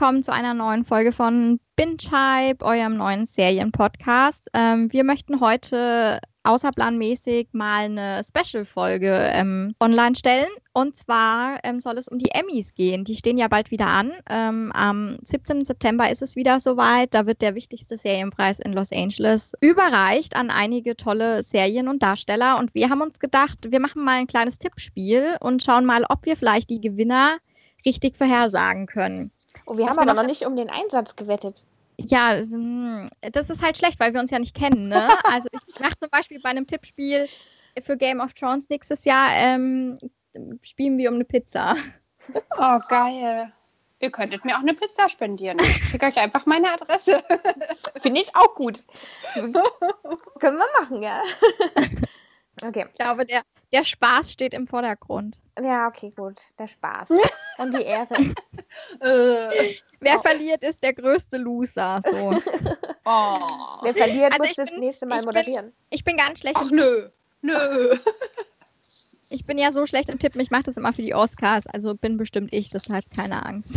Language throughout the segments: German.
Willkommen zu einer neuen Folge von Binge Hype, eurem neuen Serienpodcast. Ähm, wir möchten heute außerplanmäßig mal eine Special-Folge ähm, online stellen. Und zwar ähm, soll es um die Emmys gehen. Die stehen ja bald wieder an. Ähm, am 17. September ist es wieder soweit. Da wird der wichtigste Serienpreis in Los Angeles überreicht an einige tolle Serien und Darsteller. Und wir haben uns gedacht, wir machen mal ein kleines Tippspiel und schauen mal, ob wir vielleicht die Gewinner richtig vorhersagen können. Oh, wir haben aber noch nicht um den Einsatz gewettet. Ja, hm, das ist halt schlecht, weil wir uns ja nicht kennen. Ne? Also ich mache zum Beispiel bei einem Tippspiel für Game of Thrones nächstes Jahr ähm, spielen wir um eine Pizza. Oh, geil. Ihr könntet mir auch eine Pizza spendieren. Ich schicke euch einfach meine Adresse. Finde ich auch gut. Können wir machen, ja. Okay. Ich glaube, der, der Spaß steht im Vordergrund. Ja, okay, gut. Der Spaß. Und die Ehre. Äh. Wer oh. verliert, ist der größte Loser. So. oh. Wer verliert, also muss das bin, nächste Mal moderieren. Bin, ich bin ganz schlecht. Ach, nö. Nö. Ich bin ja so schlecht im Tippen, ich mache das immer für die Oscars, also bin bestimmt ich, deshalb keine Angst.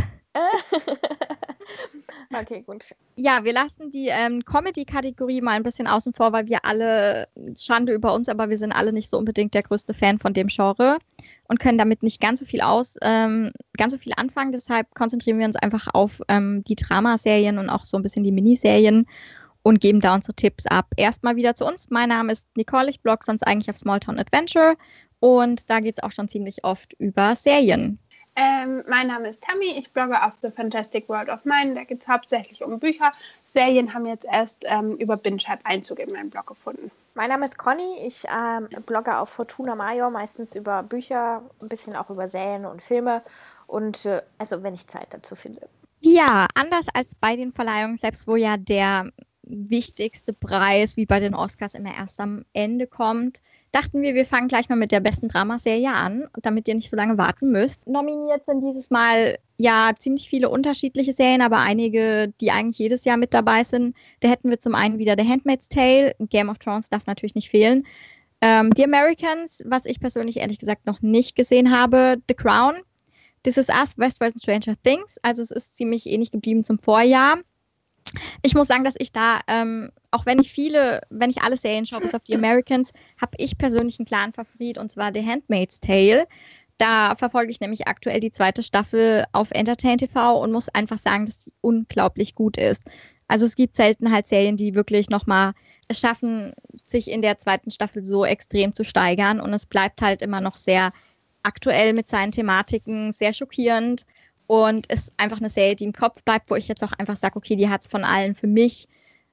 Okay, gut. Ja, wir lassen die ähm, Comedy-Kategorie mal ein bisschen außen vor, weil wir alle, Schande über uns, aber wir sind alle nicht so unbedingt der größte Fan von dem Genre und können damit nicht ganz so viel aus, ähm, ganz so viel anfangen. Deshalb konzentrieren wir uns einfach auf ähm, die Dramaserien und auch so ein bisschen die Miniserien und geben da unsere Tipps ab. Erstmal wieder zu uns. Mein Name ist Nicole, ich blog sonst eigentlich auf Smalltown Adventure und da geht es auch schon ziemlich oft über Serien. Ähm, mein Name ist Tammy, ich blogge auf The Fantastic World of Mine. Da geht es hauptsächlich um Bücher. Serien haben jetzt erst ähm, über Binge Einzug in meinen Blog gefunden. Mein Name ist Conny, ich ähm, blogge auf Fortuna Major, meistens über Bücher, ein bisschen auch über Serien und Filme und äh, also wenn ich Zeit dazu finde. Ja, anders als bei den Verleihungen selbst, wo ja der wichtigste Preis wie bei den Oscars immer erst am Ende kommt, dachten wir, wir fangen gleich mal mit der besten Dramaserie an, damit ihr nicht so lange warten müsst. Nominiert sind dieses Mal ja ziemlich viele unterschiedliche Serien, aber einige, die eigentlich jedes Jahr mit dabei sind. Da hätten wir zum einen wieder The Handmaid's Tale, Game of Thrones darf natürlich nicht fehlen. Ähm, The Americans, was ich persönlich ehrlich gesagt noch nicht gesehen habe, The Crown, This Is Us, Westworld and Stranger Things. Also es ist ziemlich ähnlich geblieben zum Vorjahr. Ich muss sagen, dass ich da, ähm, auch wenn ich viele, wenn ich alle Serien schaue, bis auf die Americans, habe ich persönlich einen klaren Favorit und zwar The Handmaid's Tale. Da verfolge ich nämlich aktuell die zweite Staffel auf Entertain TV und muss einfach sagen, dass sie unglaublich gut ist. Also es gibt selten halt Serien, die wirklich nochmal es schaffen, sich in der zweiten Staffel so extrem zu steigern und es bleibt halt immer noch sehr aktuell mit seinen Thematiken, sehr schockierend und ist einfach eine Serie, die im Kopf bleibt, wo ich jetzt auch einfach sage, okay, die hat es von allen für mich,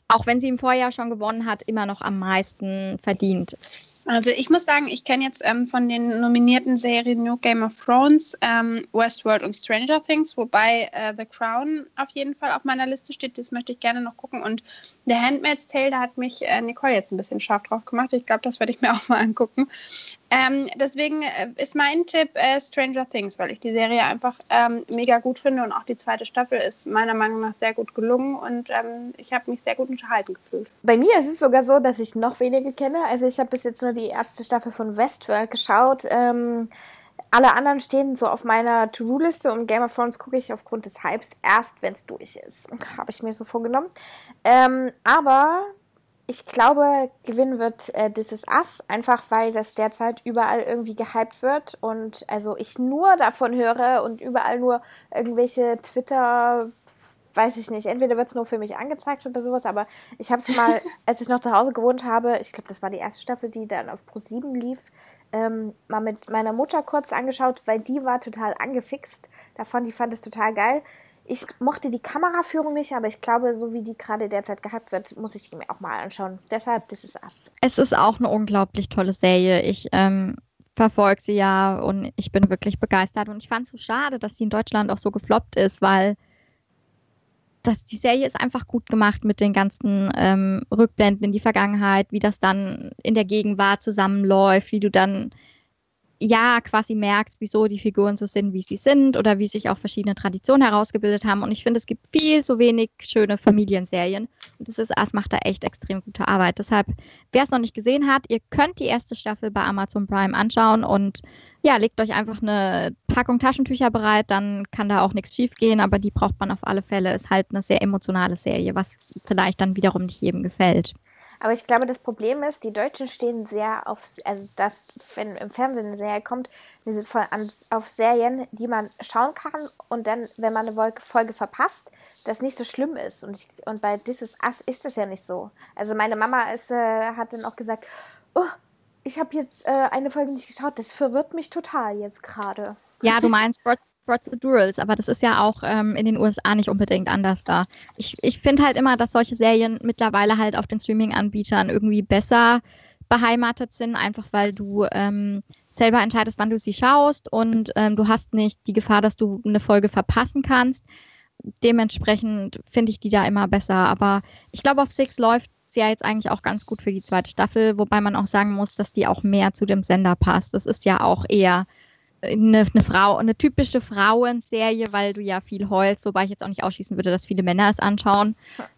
auch wenn sie im Vorjahr schon gewonnen hat, immer noch am meisten verdient. Also ich muss sagen, ich kenne jetzt ähm, von den nominierten Serien New Game of Thrones, ähm, Westworld und Stranger Things, wobei äh, The Crown auf jeden Fall auf meiner Liste steht. Das möchte ich gerne noch gucken. Und The Handmaid's Tale, da hat mich äh, Nicole jetzt ein bisschen scharf drauf gemacht. Ich glaube, das werde ich mir auch mal angucken. Ähm, deswegen äh, ist mein Tipp äh, Stranger Things, weil ich die Serie einfach ähm, mega gut finde und auch die zweite Staffel ist meiner Meinung nach sehr gut gelungen und ähm, ich habe mich sehr gut unterhalten gefühlt. Bei mir ist es sogar so, dass ich noch wenige kenne. Also ich habe bis jetzt nur die erste Staffel von Westworld geschaut. Ähm, alle anderen stehen so auf meiner To-Do-Liste und Game of Thrones gucke ich aufgrund des Hypes erst, wenn es durch ist. Habe ich mir so vorgenommen. Ähm, aber ich glaube, gewinnen wird äh, This Is Us, einfach weil das derzeit überall irgendwie gehypt wird und also ich nur davon höre und überall nur irgendwelche Twitter, weiß ich nicht, entweder wird es nur für mich angezeigt oder sowas, aber ich habe es mal, als ich noch zu Hause gewohnt habe, ich glaube, das war die erste Staffel, die dann auf Pro7 lief, ähm, mal mit meiner Mutter kurz angeschaut, weil die war total angefixt davon, die fand es total geil. Ich mochte die Kameraführung nicht, aber ich glaube, so wie die gerade derzeit gehabt wird, muss ich die mir auch mal anschauen. Deshalb, das ist Us. Es ist auch eine unglaublich tolle Serie. Ich ähm, verfolge sie ja und ich bin wirklich begeistert. Und ich fand es so schade, dass sie in Deutschland auch so gefloppt ist, weil das, die Serie ist einfach gut gemacht mit den ganzen ähm, Rückblenden in die Vergangenheit, wie das dann in der Gegenwart zusammenläuft, wie du dann ja quasi merkst, wieso die Figuren so sind, wie sie sind oder wie sich auch verschiedene Traditionen herausgebildet haben. Und ich finde, es gibt viel so wenig schöne Familienserien. Und das ist As macht da echt extrem gute Arbeit. Deshalb, wer es noch nicht gesehen hat, ihr könnt die erste Staffel bei Amazon Prime anschauen und ja, legt euch einfach eine Packung Taschentücher bereit, dann kann da auch nichts schief gehen, aber die braucht man auf alle Fälle. Ist halt eine sehr emotionale Serie, was vielleicht dann wiederum nicht jedem gefällt. Aber ich glaube, das Problem ist, die Deutschen stehen sehr auf, also das, wenn im Fernsehen eine Serie kommt, voll an, auf Serien, die man schauen kann und dann, wenn man eine Folge verpasst, das nicht so schlimm ist. Und, ich, und bei This Is Us ist das ja nicht so. Also meine Mama ist, äh, hat dann auch gesagt, oh, ich habe jetzt äh, eine Folge nicht geschaut, das verwirrt mich total jetzt gerade. Ja, du meinst Procedurals, aber das ist ja auch ähm, in den USA nicht unbedingt anders da. Ich, ich finde halt immer, dass solche Serien mittlerweile halt auf den Streaming-Anbietern irgendwie besser beheimatet sind, einfach weil du ähm, selber entscheidest, wann du sie schaust und ähm, du hast nicht die Gefahr, dass du eine Folge verpassen kannst. Dementsprechend finde ich die da immer besser. Aber ich glaube, auf Six läuft es ja jetzt eigentlich auch ganz gut für die zweite Staffel, wobei man auch sagen muss, dass die auch mehr zu dem Sender passt. Das ist ja auch eher eine, eine, Frau, eine typische Frauenserie, weil du ja viel heulst, wobei ich jetzt auch nicht ausschließen würde, dass viele Männer es anschauen.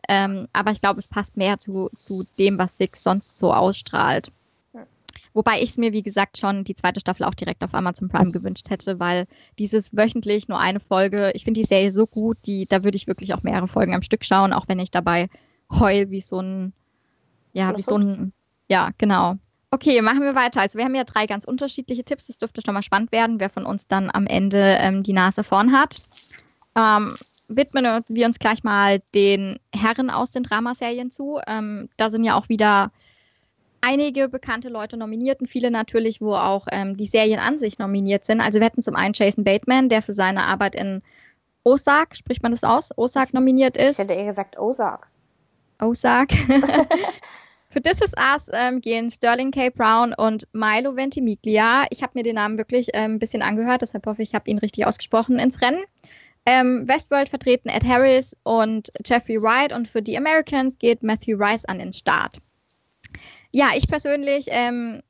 Ähm, aber ich glaube, es passt mehr zu, zu dem, was Six sonst so ausstrahlt. Wobei ich es mir, wie gesagt, schon die zweite Staffel auch direkt auf Amazon Prime gewünscht hätte, weil dieses wöchentlich nur eine Folge, ich finde die Serie so gut, die, da würde ich wirklich auch mehrere Folgen am Stück schauen, auch wenn ich dabei heul wie so ein, ja, wie so ein, ja, genau. Okay, machen wir weiter. Also wir haben ja drei ganz unterschiedliche Tipps. Das dürfte schon mal spannend werden, wer von uns dann am Ende ähm, die Nase vorn hat. Ähm, widmen wir uns gleich mal den Herren aus den Dramaserien zu. Ähm, da sind ja auch wieder einige bekannte Leute nominiert und viele natürlich, wo auch ähm, die Serien an sich nominiert sind. Also wir hätten zum einen Jason Bateman, der für seine Arbeit in Ozark, spricht man das aus, Ozark nominiert ist. Ich hätte eher gesagt Ozark. Ozark. Für This Is Us ähm, gehen Sterling K. Brown und Milo Ventimiglia. Ich habe mir den Namen wirklich ähm, ein bisschen angehört, deshalb hoffe ich, ich habe ihn richtig ausgesprochen ins Rennen. Ähm, Westworld vertreten Ed Harris und Jeffrey Wright und für die Americans geht Matthew Rice an den Start. Ja, ich persönlich ähm,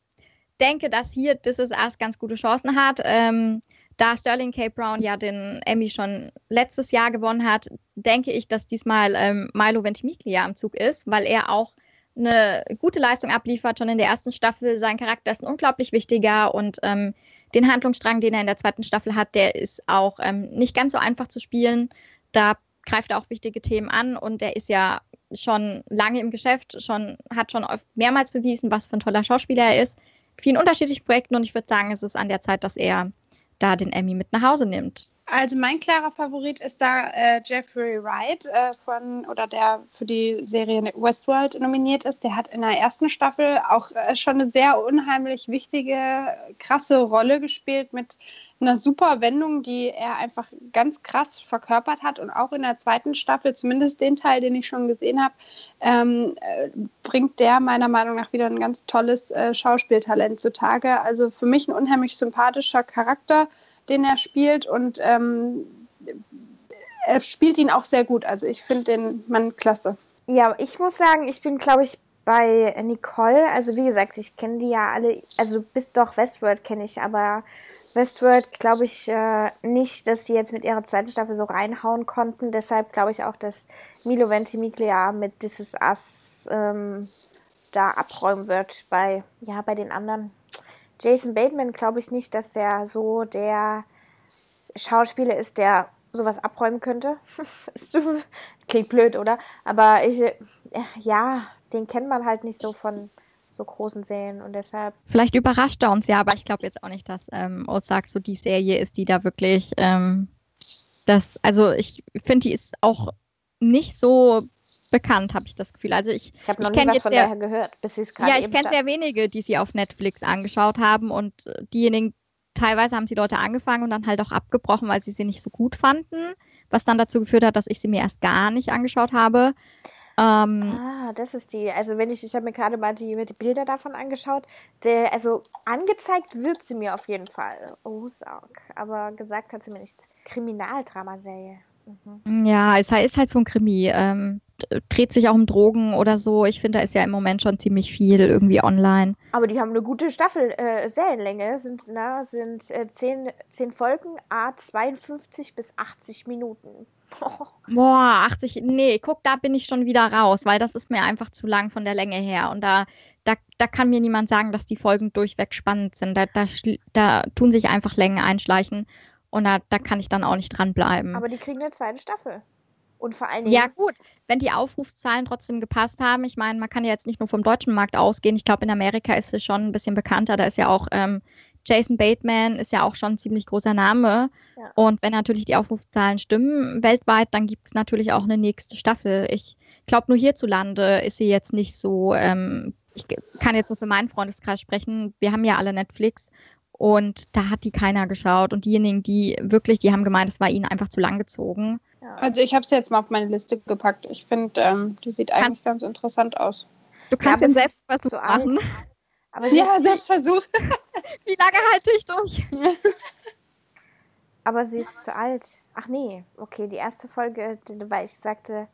denke, dass hier This Is Us ganz gute Chancen hat. Ähm, da Sterling K. Brown ja den Emmy schon letztes Jahr gewonnen hat, denke ich, dass diesmal ähm, Milo Ventimiglia am Zug ist, weil er auch eine gute Leistung abliefert, schon in der ersten Staffel. Sein Charakter ist ein unglaublich wichtiger und ähm, den Handlungsstrang, den er in der zweiten Staffel hat, der ist auch ähm, nicht ganz so einfach zu spielen. Da greift er auch wichtige Themen an und er ist ja schon lange im Geschäft, schon, hat schon mehrmals bewiesen, was für ein toller Schauspieler er ist. Vielen unterschiedlichen Projekten und ich würde sagen, es ist an der Zeit, dass er da den Emmy mit nach Hause nimmt. Also mein klarer Favorit ist da äh, Jeffrey Wright äh, von oder der für die Serie Westworld nominiert ist. Der hat in der ersten Staffel auch äh, schon eine sehr unheimlich wichtige, krasse Rolle gespielt mit einer super Wendung, die er einfach ganz krass verkörpert hat und auch in der zweiten Staffel, zumindest den Teil, den ich schon gesehen habe, ähm, äh, bringt der meiner Meinung nach wieder ein ganz tolles äh, Schauspieltalent zutage. Also für mich ein unheimlich sympathischer Charakter den er spielt und ähm, er spielt ihn auch sehr gut. Also ich finde den Mann klasse. Ja, ich muss sagen, ich bin, glaube ich, bei Nicole. Also wie gesagt, ich kenne die ja alle. Also bis doch Westworld kenne ich, aber Westworld glaube ich äh, nicht, dass die jetzt mit ihrer zweiten Staffel so reinhauen konnten. Deshalb glaube ich auch, dass Milo Ventimiglia mit This Is Us ähm, da abräumen wird bei, ja, bei den anderen. Jason Bateman glaube ich nicht, dass der so der Schauspieler ist, der sowas abräumen könnte. Klingt blöd, oder? Aber ich, äh, ja, den kennt man halt nicht so von so großen Serien und deshalb. Vielleicht überrascht er uns ja, aber ich glaube jetzt auch nicht, dass ähm, Ozark so die Serie ist, die da wirklich ähm, das, also ich finde, die ist auch nicht so bekannt, habe ich das Gefühl. Also ich, ich habe noch ich nie was von sehr, daher gehört, bis sie es gerade Ja, ich kenne sehr wenige, die sie auf Netflix angeschaut haben und äh, diejenigen, teilweise haben sie Leute angefangen und dann halt auch abgebrochen, weil sie sie nicht so gut fanden, was dann dazu geführt hat, dass ich sie mir erst gar nicht angeschaut habe. Ähm, ah, das ist die. Also wenn ich, ich habe mir gerade mal die, die Bilder davon angeschaut. Der, also angezeigt wird sie mir auf jeden Fall. Oh, Saug. Aber gesagt hat sie mir nichts. Kriminaldramaserie. Mhm. Ja, es ist halt so ein Krimi. Ähm, dreht sich auch um Drogen oder so. Ich finde, da ist ja im Moment schon ziemlich viel irgendwie online. Aber die haben eine gute Staffel, äh, Serienlänge, sind, na, sind äh, 10, 10 Folgen, a 52 bis 80 Minuten. Boah, 80, nee, guck, da bin ich schon wieder raus, weil das ist mir einfach zu lang von der Länge her. Und da, da, da kann mir niemand sagen, dass die Folgen durchweg spannend sind. Da, da, da tun sich einfach Längen einschleichen und da, da kann ich dann auch nicht dranbleiben. Aber die kriegen eine zweite Staffel. Und vor allen Dingen. Ja, gut, wenn die Aufrufszahlen trotzdem gepasst haben. Ich meine, man kann ja jetzt nicht nur vom deutschen Markt ausgehen. Ich glaube, in Amerika ist es schon ein bisschen bekannter. Da ist ja auch ähm, Jason Bateman, ist ja auch schon ein ziemlich großer Name. Ja. Und wenn natürlich die Aufrufszahlen stimmen weltweit, dann gibt es natürlich auch eine nächste Staffel. Ich glaube, nur hierzulande ist sie jetzt nicht so. Ähm, ich kann jetzt nur für meinen Freundeskreis sprechen. Wir haben ja alle Netflix und da hat die keiner geschaut. Und diejenigen, die wirklich, die haben gemeint, es war ihnen einfach zu lang gezogen. Also ich habe es jetzt mal auf meine Liste gepackt. Ich finde, ähm, die sieht eigentlich Kann, ganz interessant aus. Du kannst ja, den Selbstversuch so machen. Aber ja, Selbstversuch. Wie lange halte ich durch? Aber sie ist zu alt. Ach nee, okay, die erste Folge, weil ich sagte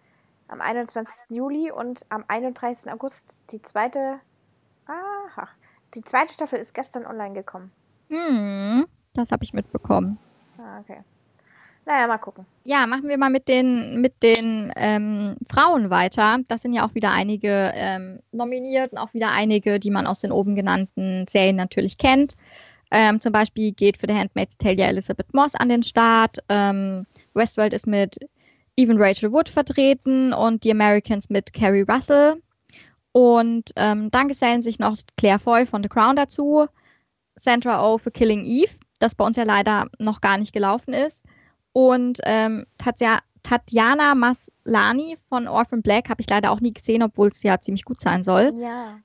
am 21. Juli und am 31. August die zweite. Aha. Die zweite Staffel ist gestern online gekommen. Hm, das habe ich mitbekommen. Ah, okay. Naja, mal gucken. Ja, machen wir mal mit den, mit den ähm, Frauen weiter. Das sind ja auch wieder einige ähm, nominiert und auch wieder einige, die man aus den oben genannten Serien natürlich kennt. Ähm, zum Beispiel geht für The Handmaid's Tale ja Elizabeth Moss an den Start. Ähm, Westworld ist mit Even Rachel Wood vertreten und die Americans mit Carrie Russell. Und ähm, dann gesellen sich noch Claire Foy von The Crown dazu, Sandra Oh für Killing Eve, das bei uns ja leider noch gar nicht gelaufen ist. Und ähm, Tatja Tatjana Maslani von Orphan Black habe ich leider auch nie gesehen, obwohl es ja ziemlich gut sein soll. Ja.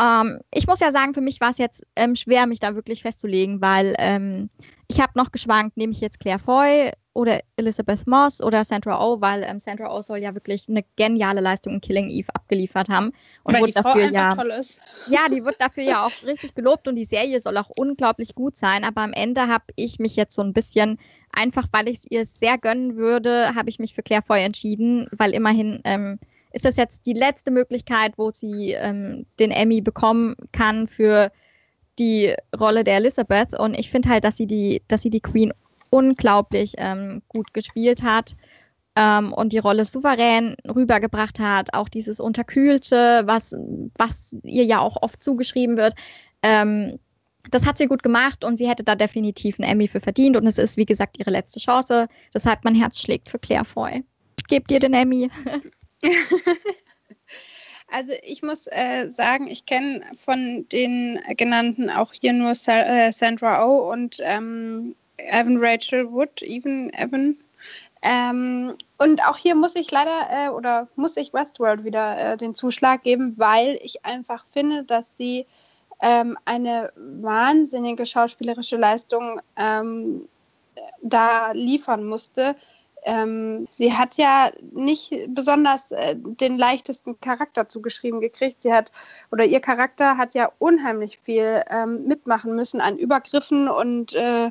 Ähm, ich muss ja sagen, für mich war es jetzt ähm, schwer, mich da wirklich festzulegen, weil ähm, ich habe noch geschwankt, nehme ich jetzt Claire Foy oder Elizabeth Moss oder Sandra Oh, weil ähm, Sandra Oh soll ja wirklich eine geniale Leistung in Killing Eve abgeliefert haben. Und weil wurde die Frau dafür ja, toll ist. Ja, die wird dafür ja auch richtig gelobt und die Serie soll auch unglaublich gut sein. Aber am Ende habe ich mich jetzt so ein bisschen, einfach weil ich es ihr sehr gönnen würde, habe ich mich für Claire Foy entschieden, weil immerhin ähm, ist das jetzt die letzte Möglichkeit, wo sie ähm, den Emmy bekommen kann für die Rolle der Elizabeth. Und ich finde halt, dass sie die, dass sie die Queen unglaublich ähm, gut gespielt hat ähm, und die Rolle souverän rübergebracht hat. Auch dieses Unterkühlte, was, was ihr ja auch oft zugeschrieben wird. Ähm, das hat sie gut gemacht und sie hätte da definitiv einen Emmy für verdient. Und es ist, wie gesagt, ihre letzte Chance. Deshalb mein Herz schlägt für Claire Foy. Gebe dir den Emmy. Also ich muss äh, sagen, ich kenne von den genannten auch hier nur Sa äh, Sandra Oh und ähm, Evan Rachel Wood, Even Evan. Ähm, und auch hier muss ich leider äh, oder muss ich Westworld wieder äh, den Zuschlag geben, weil ich einfach finde, dass sie ähm, eine wahnsinnige schauspielerische Leistung ähm, da liefern musste. Ähm, sie hat ja nicht besonders äh, den leichtesten Charakter zugeschrieben gekriegt. Sie hat oder ihr Charakter hat ja unheimlich viel ähm, mitmachen müssen an Übergriffen und äh,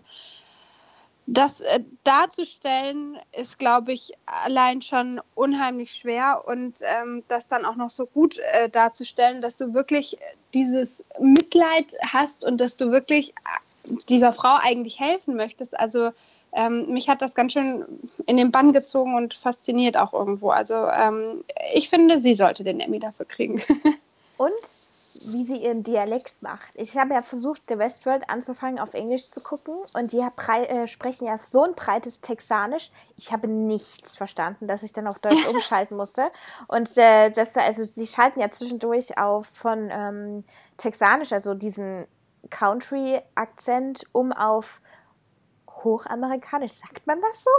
das äh, darzustellen ist, glaube ich, allein schon unheimlich schwer und ähm, das dann auch noch so gut äh, darzustellen, dass du wirklich dieses Mitleid hast und dass du wirklich äh, dieser Frau eigentlich helfen möchtest. Also ähm, mich hat das ganz schön in den Bann gezogen und fasziniert auch irgendwo. Also ähm, ich finde, sie sollte den Emmy dafür kriegen. und wie sie ihren Dialekt macht. Ich habe ja versucht, The Westworld anzufangen, auf Englisch zu gucken und die äh, sprechen ja so ein breites Texanisch. Ich habe nichts verstanden, dass ich dann auf Deutsch umschalten musste. Und äh, das, also sie schalten ja zwischendurch auf von ähm, Texanisch, also diesen Country-Akzent, um auf hochamerikanisch, sagt man das so?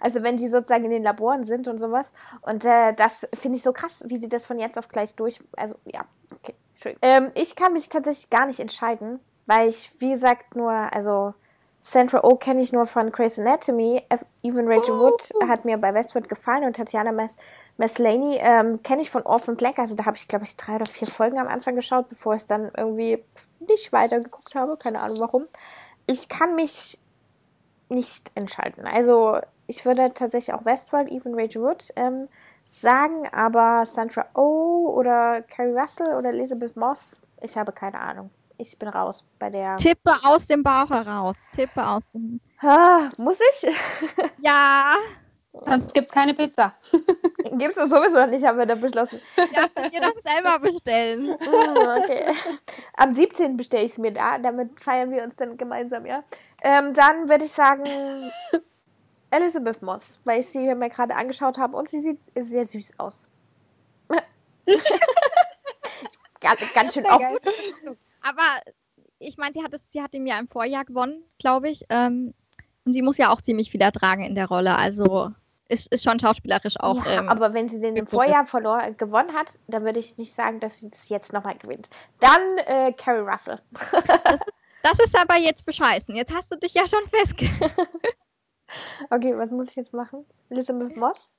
Also wenn die sozusagen in den Laboren sind und sowas. Und äh, das finde ich so krass, wie sie das von jetzt auf gleich durch. Also ja, okay. Ähm, ich kann mich tatsächlich gar nicht entscheiden, weil ich, wie gesagt, nur, also Sandra Oh kenne ich nur von Grey's Anatomy. Even Rachel Wood oh. hat mir bei Westwood gefallen und Tatjana Mas Maslany ähm, kenne ich von Orphan Black. Also da habe ich, glaube ich, drei oder vier Folgen am Anfang geschaut, bevor ich es dann irgendwie nicht weitergeguckt habe. Keine Ahnung warum. Ich kann mich nicht entscheiden. Also ich würde tatsächlich auch Westworld, Even Rachel Wood ähm, sagen, aber Sandra Oh oder Carrie Russell oder Elizabeth Moss, ich habe keine Ahnung. Ich bin raus bei der. Tippe aus dem Bauch heraus. Tippe aus dem. Ah, muss ich? ja. Sonst gibt es keine Pizza. Gibt es sowieso nicht, haben wir da beschlossen. Darfst du dir das selber bestellen? Uh, okay. Am 17. bestelle ich es mir da, damit feiern wir uns dann gemeinsam, ja. Ähm, dann würde ich sagen Elizabeth Moss, weil ich sie mir gerade angeschaut habe und sie sieht sehr süß aus. ganz, schön auch. Aber ich meine, sie hat es, sie hat im Jahr im Vorjahr gewonnen, glaube ich. Ähm, und sie muss ja auch ziemlich viel ertragen in der Rolle. Also ist, ist schon schauspielerisch auch. Ja, ähm, aber wenn sie den im Vorjahr verloren, gewonnen hat, dann würde ich nicht sagen, dass sie das jetzt nochmal gewinnt. Dann äh, Carrie Russell. das, ist, das ist aber jetzt bescheißen. Jetzt hast du dich ja schon festgelegt. okay, was muss ich jetzt machen? Elizabeth Moss?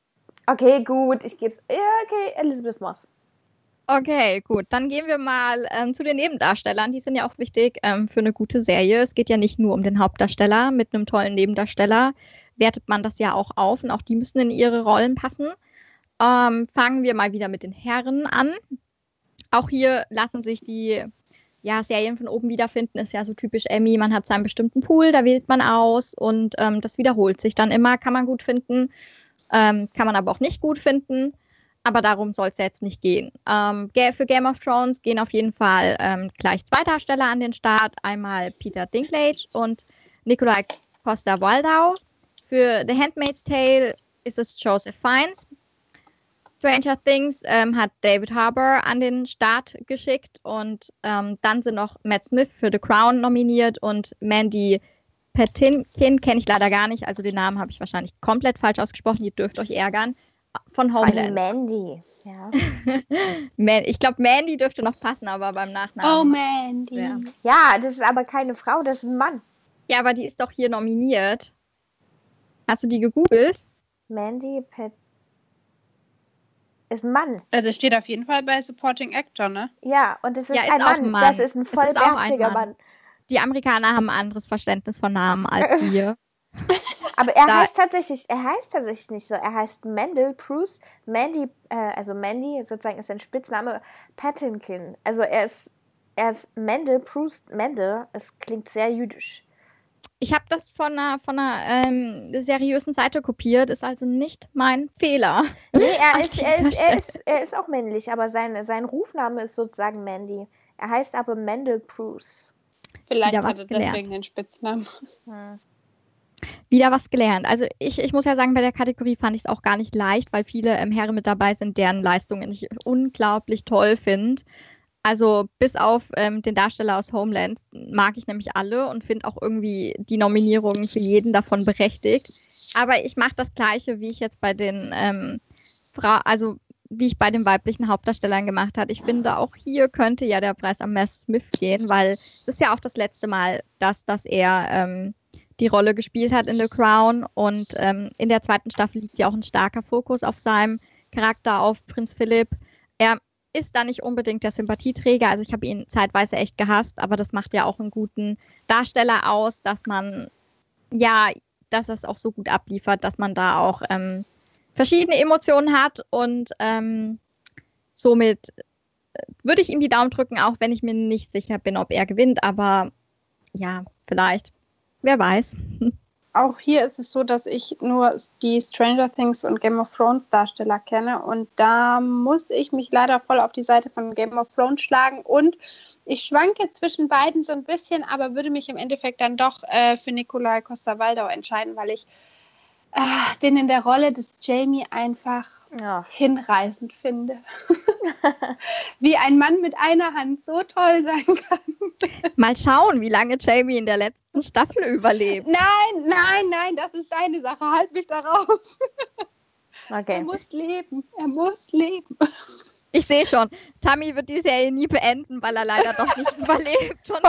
Okay, gut, ich gebe es. Ja, okay, Elizabeth Moss. Okay, gut. Dann gehen wir mal ähm, zu den Nebendarstellern. Die sind ja auch wichtig ähm, für eine gute Serie. Es geht ja nicht nur um den Hauptdarsteller. Mit einem tollen Nebendarsteller wertet man das ja auch auf und auch die müssen in ihre Rollen passen. Ähm, fangen wir mal wieder mit den Herren an. Auch hier lassen sich die ja, Serien von oben wiederfinden. Ist ja so typisch Emmy. Man hat seinen bestimmten Pool, da wählt man aus und ähm, das wiederholt sich dann immer. Kann man gut finden, ähm, kann man aber auch nicht gut finden aber darum soll es jetzt nicht gehen. Ähm, für Game of Thrones gehen auf jeden Fall ähm, gleich zwei Darsteller an den Start. Einmal Peter Dinklage und Nikolai Costa-Waldau. Für The Handmaid's Tale ist es Joseph Fiennes. Stranger Things ähm, hat David Harbour an den Start geschickt und ähm, dann sind noch Matt Smith für The Crown nominiert und Mandy Patinkin kenne ich leider gar nicht, also den Namen habe ich wahrscheinlich komplett falsch ausgesprochen, ihr dürft euch ärgern von Homeland. Von Mandy, ja. ich glaube, Mandy dürfte noch passen, aber beim Nachnamen. Oh, Mandy. Ja. ja, das ist aber keine Frau, das ist ein Mann. Ja, aber die ist doch hier nominiert. Hast du die gegoogelt? Mandy Pet ist ein Mann. Also es steht auf jeden Fall bei Supporting Actor, ne? Ja, und es ist, ja, ist ein, Mann. ein, Mann. Das ist ein vollbärtiger Mann. Mann. Die Amerikaner haben ein anderes Verständnis von Namen als wir. Aber er da heißt tatsächlich, er heißt tatsächlich nicht so. Er heißt Mendel Bruce. Mandy, äh, also Mandy sozusagen ist sein Spitzname Patinkin. Also er ist, er ist Mendel Bruce Mendel. Es klingt sehr jüdisch. Ich habe das von einer, von einer ähm, seriösen Seite kopiert, ist also nicht mein Fehler. Nee, er ist, er ist, er ist, er ist auch männlich, aber sein, sein Rufname ist sozusagen Mandy. Er heißt aber Mendel Bruce. Vielleicht hat er deswegen den Spitznamen. Hm wieder was gelernt. Also ich, ich muss ja sagen, bei der Kategorie fand ich es auch gar nicht leicht, weil viele ähm, Herren mit dabei sind, deren Leistungen ich unglaublich toll finde. Also bis auf ähm, den Darsteller aus Homeland mag ich nämlich alle und finde auch irgendwie die Nominierungen für jeden davon berechtigt. Aber ich mache das gleiche, wie ich jetzt bei den ähm, Fra also wie ich bei den weiblichen Hauptdarstellern gemacht habe. Ich finde, auch hier könnte ja der Preis am Matt Smith gehen, weil es ist ja auch das letzte Mal, dass, dass er ähm, die Rolle gespielt hat in The Crown. Und ähm, in der zweiten Staffel liegt ja auch ein starker Fokus auf seinem Charakter, auf Prinz Philipp. Er ist da nicht unbedingt der Sympathieträger. Also ich habe ihn zeitweise echt gehasst, aber das macht ja auch einen guten Darsteller aus, dass man ja, dass es auch so gut abliefert, dass man da auch ähm, verschiedene Emotionen hat und ähm, somit äh, würde ich ihm die Daumen drücken, auch wenn ich mir nicht sicher bin, ob er gewinnt, aber ja, vielleicht. Wer weiß. Auch hier ist es so, dass ich nur die Stranger Things und Game of Thrones Darsteller kenne. Und da muss ich mich leider voll auf die Seite von Game of Thrones schlagen. Und ich schwanke zwischen beiden so ein bisschen, aber würde mich im Endeffekt dann doch äh, für Nikolai Costa-Waldau entscheiden, weil ich äh, den in der Rolle des Jamie einfach ja. hinreißend finde. wie ein Mann mit einer Hand so toll sein kann. Mal schauen, wie lange Jamie in der letzten Staffel überlebt. Nein, nein, nein, das ist deine Sache. Halt mich da raus. Okay. Er muss leben. Er muss leben. Ich sehe schon, Tammy wird die Serie nie beenden, weil er leider doch nicht überlebt. Und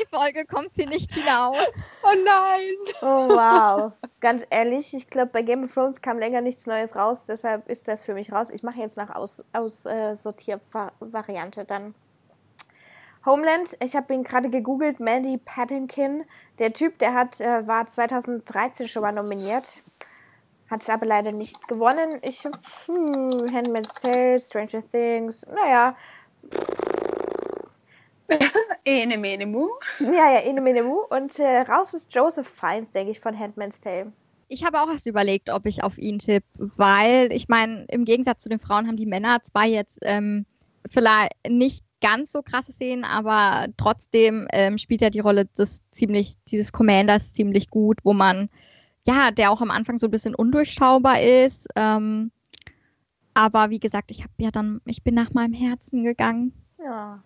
die Folge kommt sie nicht hinaus. Oh nein. Oh wow. Ganz ehrlich, ich glaube, bei Game of Thrones kam länger nichts Neues raus, deshalb ist das für mich raus. Ich mache jetzt nach Aussortiervariante Aus, äh, dann. Homeland, ich habe ihn gerade gegoogelt, Mandy Patinkin. Der Typ, der hat, äh, war 2013 schon mal nominiert Hat es aber leider nicht gewonnen. Ich, hm, Handmaid's Tale, Stranger Things, naja. Ene mene mu. Ja, ja, ene mene mu. Und äh, raus ist Joseph Fiennes, denke ich, von Handmaid's Tale. Ich habe auch erst überlegt, ob ich auf ihn tippe, weil ich meine, im Gegensatz zu den Frauen haben die Männer zwar jetzt ähm, vielleicht nicht ganz so krasse Szenen, aber trotzdem ähm, spielt er die Rolle des ziemlich, dieses Commanders ziemlich gut, wo man, ja, der auch am Anfang so ein bisschen undurchschaubar ist. Ähm, aber wie gesagt, ich habe ja dann, ich bin nach meinem Herzen gegangen. Ja.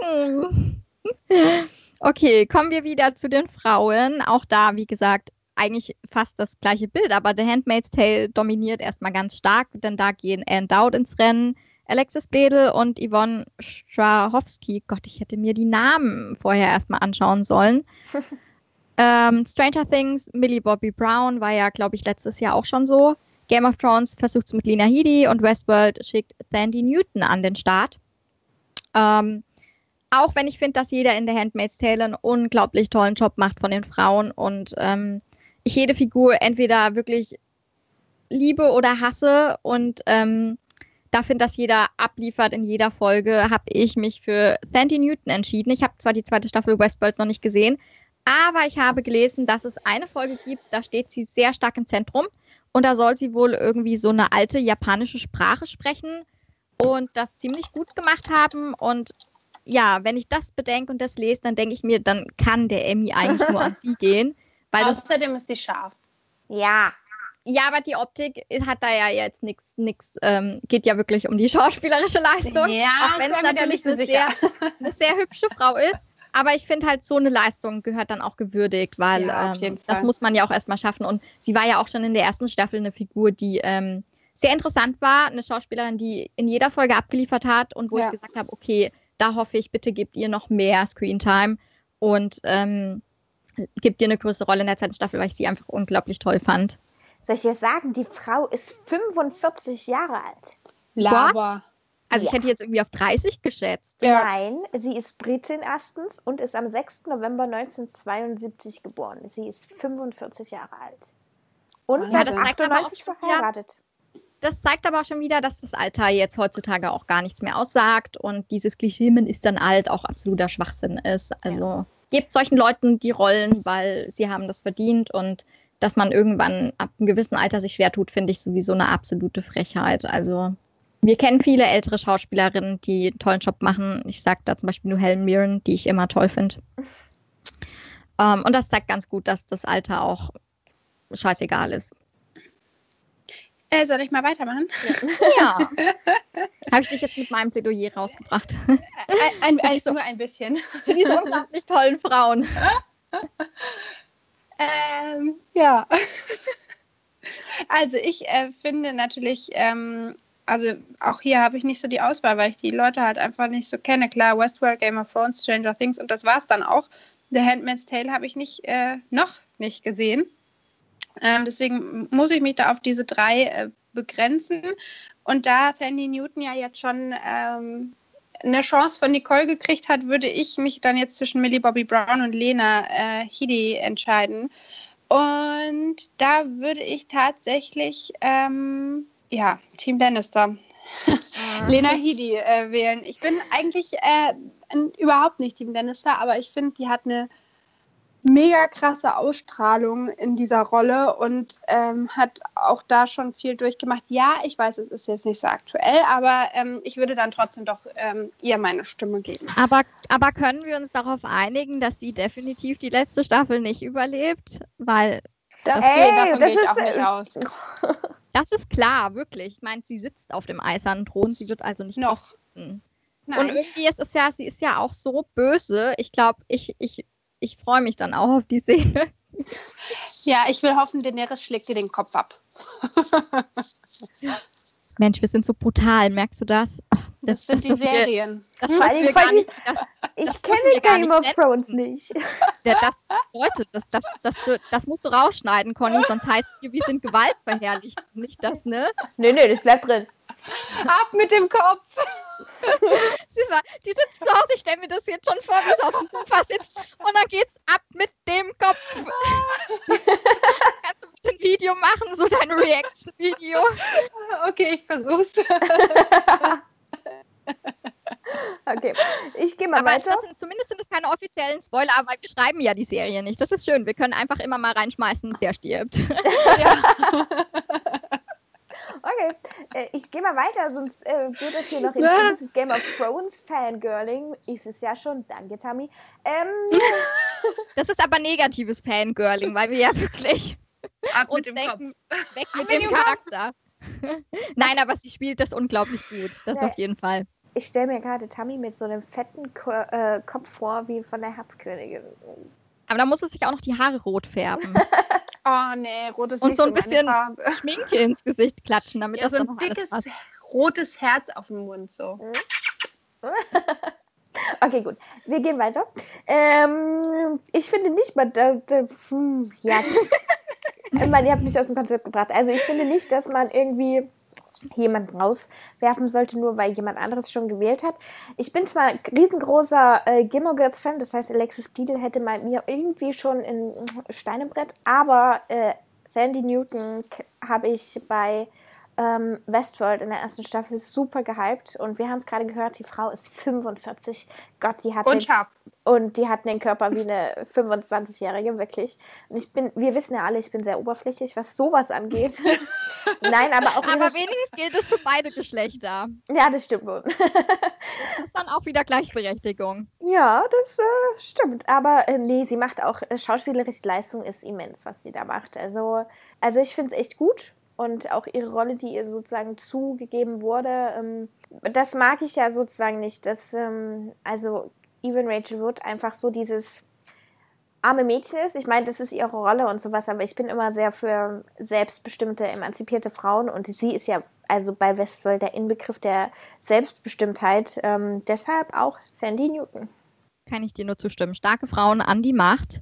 Okay, kommen wir wieder zu den Frauen. Auch da, wie gesagt, eigentlich fast das gleiche Bild, aber The Handmaid's Tale dominiert erstmal ganz stark, denn da gehen Anne Dowd ins Rennen, Alexis Bledel und Yvonne Strahowski. Gott, ich hätte mir die Namen vorher erstmal anschauen sollen. ähm, Stranger Things, Millie Bobby Brown war ja, glaube ich, letztes Jahr auch schon so. Game of Thrones versucht es mit Lena Headey und Westworld schickt Sandy Newton an den Start. Ähm, auch wenn ich finde, dass jeder in der Handmaid's Tale einen unglaublich tollen Job macht von den Frauen und ähm, ich jede Figur entweder wirklich liebe oder hasse und ähm, da finde, dass jeder abliefert in jeder Folge, habe ich mich für Sandy Newton entschieden. Ich habe zwar die zweite Staffel Westworld noch nicht gesehen, aber ich habe gelesen, dass es eine Folge gibt, da steht sie sehr stark im Zentrum und da soll sie wohl irgendwie so eine alte japanische Sprache sprechen und das ziemlich gut gemacht haben und ja, wenn ich das bedenke und das lese, dann denke ich mir, dann kann der Emmy eigentlich nur an sie gehen. Weil Außerdem ist sie scharf. Ja. Ja, aber die Optik hat da ja jetzt nichts, nix, ähm, geht ja wirklich um die schauspielerische Leistung. Ja, auch wenn es natürlich so eine, sehr, eine sehr hübsche Frau ist. Aber ich finde halt, so eine Leistung gehört dann auch gewürdigt, weil ja, ähm, das muss man ja auch erstmal schaffen. Und sie war ja auch schon in der ersten Staffel eine Figur, die ähm, sehr interessant war. Eine Schauspielerin, die in jeder Folge abgeliefert hat und wo ja. ich gesagt habe, okay, da hoffe ich, bitte gebt ihr noch mehr Screentime und ähm, gebt ihr eine größere Rolle in der zweiten Staffel, weil ich sie einfach unglaublich toll fand. Soll ich dir sagen, die Frau ist 45 Jahre alt. Lava. Also ja. ich hätte jetzt irgendwie auf 30 geschätzt. Ja. Nein, sie ist Britin erstens und ist am 6. November 1972 geboren. Sie ist 45 Jahre alt. Und sie hat 98 verheiratet das zeigt aber auch schon wieder, dass das Alter jetzt heutzutage auch gar nichts mehr aussagt und dieses Klischee, man ist dann alt, auch absoluter Schwachsinn ist. Also ja. gebt solchen Leuten die Rollen, weil sie haben das verdient und dass man irgendwann ab einem gewissen Alter sich schwer tut, finde ich sowieso eine absolute Frechheit. Also wir kennen viele ältere Schauspielerinnen, die einen tollen Job machen. Ich sage da zum Beispiel nur Helen Mirren, die ich immer toll finde. ähm, und das zeigt ganz gut, dass das Alter auch scheißegal ist. Äh, soll ich mal weitermachen? Ja. Habe ich dich jetzt mit meinem Plädoyer rausgebracht? Ein, ein, ein, so, nur ein bisschen. Für diese unglaublich tollen Frauen. ähm, ja. Also ich äh, finde natürlich, ähm, also auch hier habe ich nicht so die Auswahl, weil ich die Leute halt einfach nicht so kenne. Klar, Westworld, Game of Thrones, Stranger Things und das war es dann auch. The Handmaid's Tale habe ich nicht, äh, noch nicht gesehen. Ähm, deswegen muss ich mich da auf diese drei äh, begrenzen. Und da Sandy Newton ja jetzt schon ähm, eine Chance von Nicole gekriegt hat, würde ich mich dann jetzt zwischen Millie Bobby Brown und Lena äh, Headey entscheiden. Und da würde ich tatsächlich, ähm, ja, Team Lannister. Ah. Lena Headey äh, wählen. Ich bin eigentlich äh, überhaupt nicht Team Lannister, aber ich finde, die hat eine mega krasse Ausstrahlung in dieser Rolle und ähm, hat auch da schon viel durchgemacht. Ja, ich weiß, es ist jetzt nicht so aktuell, aber ähm, ich würde dann trotzdem doch ähm, ihr meine Stimme geben. Aber, aber können wir uns darauf einigen, dass sie definitiv die letzte Staffel nicht überlebt? Weil das, Ey, davon das gehe ich auch nicht aus. Das ist klar, wirklich. Ich meine, sie sitzt auf dem eisernen Thron, sie wird also nicht noch. Und irgendwie ist es ja, sie ist ja auch so böse. Ich glaube, ich, ich ich freue mich dann auch auf die Szene. Ja, ich will hoffen, Daenerys schlägt dir den Kopf ab. Mensch, wir sind so brutal, merkst du das? Das, das sind die Serien. das Vor allem, gar nicht, das, ich das kenne Game of Thrones nicht. Ja, das, Leute, das, das, das, das, musst du rausschneiden, Conny, sonst heißt es, wir sind gewaltverherrlicht. Nicht das, ne? Nö, nö, das bleibt drin. Ab mit dem Kopf! Siehst mal, die sitzt zu Hause, ich stelle mir das jetzt schon vor, wie sie auf dem Sofa sitzt und dann geht's ab mit dem Kopf. Kannst du bitte ein Video machen, so dein Reaction-Video. Okay, ich versuch's. Okay, ich gehe mal aber weiter. Sind, zumindest sind es keine offiziellen Spoiler, aber wir schreiben ja die Serie nicht. Das ist schön. Wir können einfach immer mal reinschmeißen, der stirbt. Okay, äh, ich gehe mal weiter, sonst äh, wird das hier noch in dieses Game of Thrones Fangirling. Ist es ja schon. Danke, Tammy. Ähm, das ist aber negatives Fangirling, weil wir ja wirklich Ab mit dem denken, Kopf. weg mit, mit dem Charakter. Nein, aber sie spielt das unglaublich gut. Das ja. auf jeden Fall. Ich stelle mir gerade Tammy mit so einem fetten Ko äh, Kopf vor, wie von der Herzkönigin. Aber da muss es sich auch noch die Haare rot färben. oh nee, rotes Und so ein bisschen Schminke ins Gesicht klatschen, damit ja, das so ein dickes rotes Herz auf dem Mund so. Mhm. okay, gut. Wir gehen weiter. Ähm, ich finde nicht mal, dass. Hm, ja. ich meine, ihr habt mich aus dem Konzept gebracht. Also ich finde nicht, dass man irgendwie jemanden rauswerfen sollte, nur weil jemand anderes schon gewählt hat. Ich bin zwar riesengroßer äh, Gilmore Girls Fan, das heißt, Alexis Bledel hätte mal mir irgendwie schon in Steinebrett, aber äh, Sandy Newton habe ich bei ähm, Westworld in der ersten Staffel super gehypt und wir haben es gerade gehört, die Frau ist 45. Gott, die hat und scharf. Und die hat den Körper wie eine 25-Jährige, wirklich. Und ich bin, wir wissen ja alle, ich bin sehr oberflächlich, was sowas angeht. Nein, aber auch. Aber wenigstens gilt es für beide Geschlechter. Ja, das stimmt wohl. das ist dann auch wieder Gleichberechtigung. Ja, das äh, stimmt. Aber äh, nee, sie macht auch äh, schauspielerische Leistung ist immens, was sie da macht. Also, also ich finde es echt gut und auch ihre Rolle, die ihr sozusagen zugegeben wurde. Ähm, das mag ich ja sozusagen nicht, dass ähm, also Even Rachel Wood einfach so dieses arme Mädchen ist. Ich meine, das ist ihre Rolle und sowas, aber ich bin immer sehr für selbstbestimmte, emanzipierte Frauen und sie ist ja also bei Westworld der Inbegriff der Selbstbestimmtheit. Ähm, deshalb auch Sandy Newton. Kann ich dir nur zustimmen. Starke Frauen an die Macht.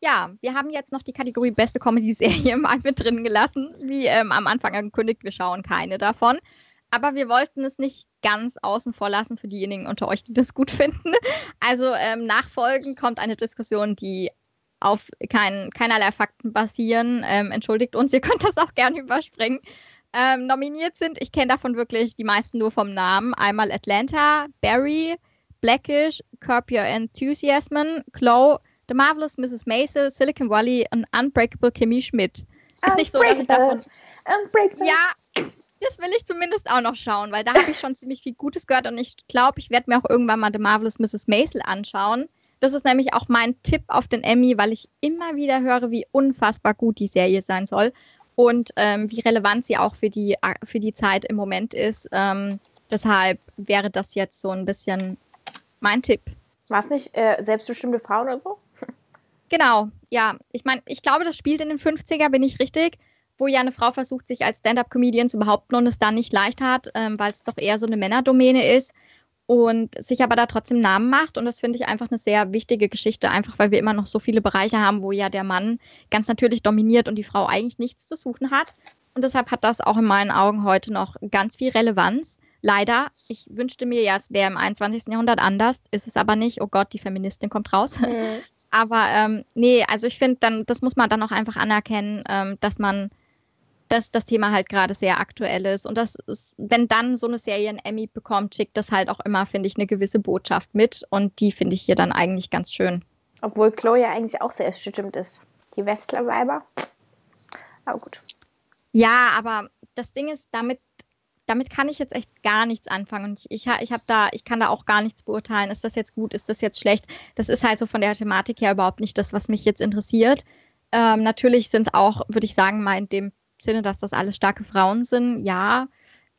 Ja, wir haben jetzt noch die Kategorie beste Comedy-Serie mal mit drin gelassen. Wie ähm, am Anfang angekündigt, wir schauen keine davon. Aber wir wollten es nicht ganz außen vor lassen für diejenigen unter euch, die das gut finden. Also ähm, nachfolgend kommt eine Diskussion, die auf kein, keinerlei Fakten basieren. Ähm, entschuldigt uns, ihr könnt das auch gerne überspringen. Ähm, nominiert sind, ich kenne davon wirklich die meisten nur vom Namen. Einmal Atlanta, Barry, Blackish, Curb Your Enthusiasm, Chloe, The Marvelous Mrs. Maisel, Silicon Valley und Unbreakable Kimmy Schmidt. Ist nicht so, dass ich davon. Unbreakable. Ja, das will ich zumindest auch noch schauen, weil da habe ich schon ziemlich viel Gutes gehört und ich glaube, ich werde mir auch irgendwann mal The Marvelous Mrs. Maisel anschauen. Das ist nämlich auch mein Tipp auf den Emmy, weil ich immer wieder höre, wie unfassbar gut die Serie sein soll und ähm, wie relevant sie auch für die, für die Zeit im Moment ist. Ähm, deshalb wäre das jetzt so ein bisschen mein Tipp. War es nicht äh, selbstbestimmte Frauen oder so? Genau, ja. Ich meine, ich glaube, das spielt in den 50er, bin ich richtig, wo ja eine Frau versucht, sich als Stand-up-Comedian zu behaupten und es dann nicht leicht hat, ähm, weil es doch eher so eine Männerdomäne ist und sich aber da trotzdem Namen macht. Und das finde ich einfach eine sehr wichtige Geschichte, einfach weil wir immer noch so viele Bereiche haben, wo ja der Mann ganz natürlich dominiert und die Frau eigentlich nichts zu suchen hat. Und deshalb hat das auch in meinen Augen heute noch ganz viel Relevanz. Leider, ich wünschte mir ja, es wäre im 21. Jahrhundert anders, ist es aber nicht. Oh Gott, die Feministin kommt raus. Mhm. Aber ähm, nee, also ich finde, dann, das muss man dann auch einfach anerkennen, ähm, dass man, dass das Thema halt gerade sehr aktuell ist. Und das ist, wenn dann so eine Serie ein Emmy bekommt, schickt das halt auch immer, finde ich, eine gewisse Botschaft mit. Und die finde ich hier dann eigentlich ganz schön. Obwohl Chloe ja eigentlich auch selbstbestimmt ist. Die Westler-Weiber. Aber gut. Ja, aber das Ding ist, damit damit kann ich jetzt echt gar nichts anfangen. Und ich, ich, ich habe da, ich kann da auch gar nichts beurteilen. Ist das jetzt gut, ist das jetzt schlecht? Das ist halt so von der Thematik her überhaupt nicht das, was mich jetzt interessiert. Ähm, natürlich sind es auch, würde ich sagen, mal in dem Sinne, dass das alles starke Frauen sind, ja.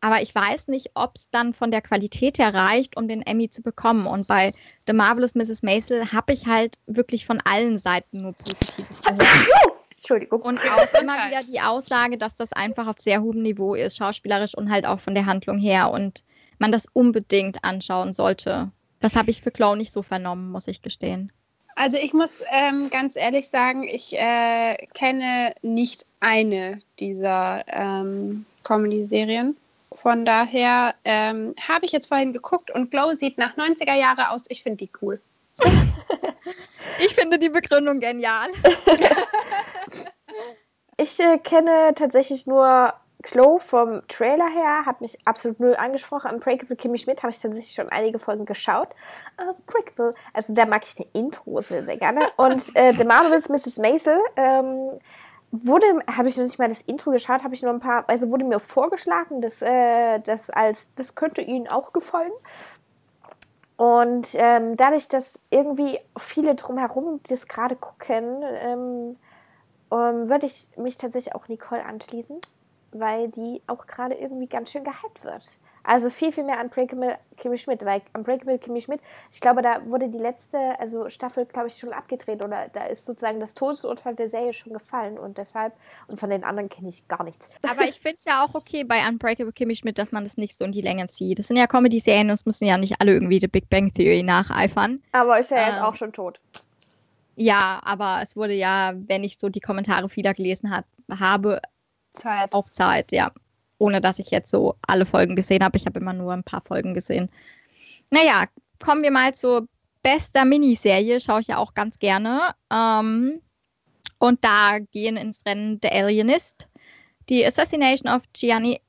Aber ich weiß nicht, ob es dann von der Qualität her reicht, um den Emmy zu bekommen. Und bei The Marvelous Mrs. Maisel habe ich halt wirklich von allen Seiten nur Positives gehört. Entschuldigung. Und auch immer wieder die Aussage, dass das einfach auf sehr hohem Niveau ist, schauspielerisch und halt auch von der Handlung her und man das unbedingt anschauen sollte. Das habe ich für Chloe nicht so vernommen, muss ich gestehen. Also ich muss ähm, ganz ehrlich sagen, ich äh, kenne nicht eine dieser ähm, Comedy-Serien. Von daher ähm, habe ich jetzt vorhin geguckt und Glow sieht nach 90er Jahre aus. Ich finde die cool. ich finde die Begründung genial. ich äh, kenne tatsächlich nur Chloe vom Trailer her, hat mich absolut null angesprochen. Unbreakable Kimmy Schmidt habe ich tatsächlich schon einige Folgen geschaut. Unbreakable, also da mag ich den Intro sehr, sehr gerne. Und äh, The Marvelous Mrs. Maisel, ähm, wurde, habe ich noch nicht mal das Intro geschaut, habe ich nur ein paar, also wurde mir vorgeschlagen, dass äh, das als, das könnte Ihnen auch gefallen. Und ähm, dadurch, dass irgendwie viele drumherum das gerade gucken, ähm, ähm, würde ich mich tatsächlich auch Nicole anschließen, weil die auch gerade irgendwie ganz schön gehypt wird. Also viel, viel mehr Unbreakable Kimmy Schmidt, weil Unbreakable Kimmy Schmidt, ich glaube, da wurde die letzte, also Staffel, glaube ich, schon abgedreht oder da ist sozusagen das Todesurteil der Serie schon gefallen und deshalb, und von den anderen kenne ich gar nichts. Aber ich finde es ja auch okay bei Unbreakable Kimmy Schmidt, dass man das nicht so in die Länge zieht. Das sind ja Comedy-Serien und es müssen ja nicht alle irgendwie die Big Bang Theory nacheifern. Aber ist ja ähm, jetzt auch schon tot. Ja, aber es wurde ja, wenn ich so die Kommentare vieler gelesen hat, habe, Zeit. auch Zeit, ja ohne dass ich jetzt so alle Folgen gesehen habe. Ich habe immer nur ein paar Folgen gesehen. Naja, kommen wir mal zur bester Miniserie, schaue ich ja auch ganz gerne. Ähm, und da gehen ins Rennen The Alienist, die Assassination of Gianni,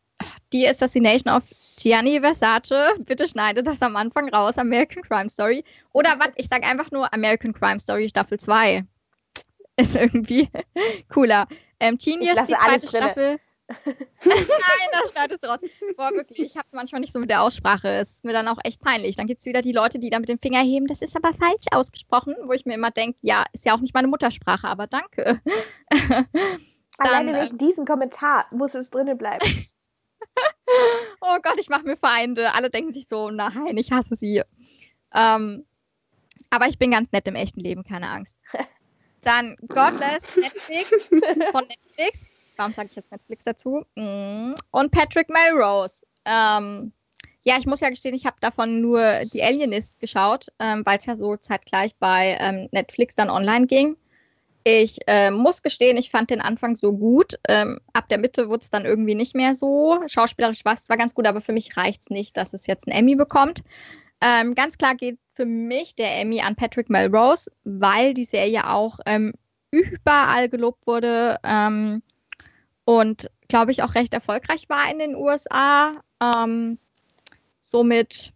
die Assassination of Gianni Versace, bitte schneide das am Anfang raus, American Crime Story. Oder was, ich sage einfach nur American Crime Story Staffel 2. Ist irgendwie cooler. Ähm, Genius, die zweite Staffel. Nein, das schneidest du raus. Boah, wirklich, ich habe es manchmal nicht so mit der Aussprache. Es ist mir dann auch echt peinlich. Dann gibt es wieder die Leute, die da mit dem Finger heben, das ist aber falsch ausgesprochen, wo ich mir immer denke, ja, ist ja auch nicht meine Muttersprache, aber danke. Alleine wegen ähm, diesem Kommentar muss es drinnen bleiben. oh Gott, ich mache mir Feinde. Alle denken sich so, nein, ich hasse sie. Ähm, aber ich bin ganz nett im echten Leben, keine Angst. Dann Godless Netflix von Netflix warum sage ich jetzt Netflix dazu? Mm. Und Patrick Melrose. Ähm, ja, ich muss ja gestehen, ich habe davon nur die Alienist geschaut, ähm, weil es ja so zeitgleich bei ähm, Netflix dann online ging. Ich äh, muss gestehen, ich fand den Anfang so gut. Ähm, ab der Mitte wurde es dann irgendwie nicht mehr so. Schauspielerisch war es zwar ganz gut, aber für mich reicht es nicht, dass es jetzt einen Emmy bekommt. Ähm, ganz klar geht für mich der Emmy an Patrick Melrose, weil die Serie auch ähm, überall gelobt wurde. Ähm, und glaube ich auch recht erfolgreich war in den USA. Ähm, somit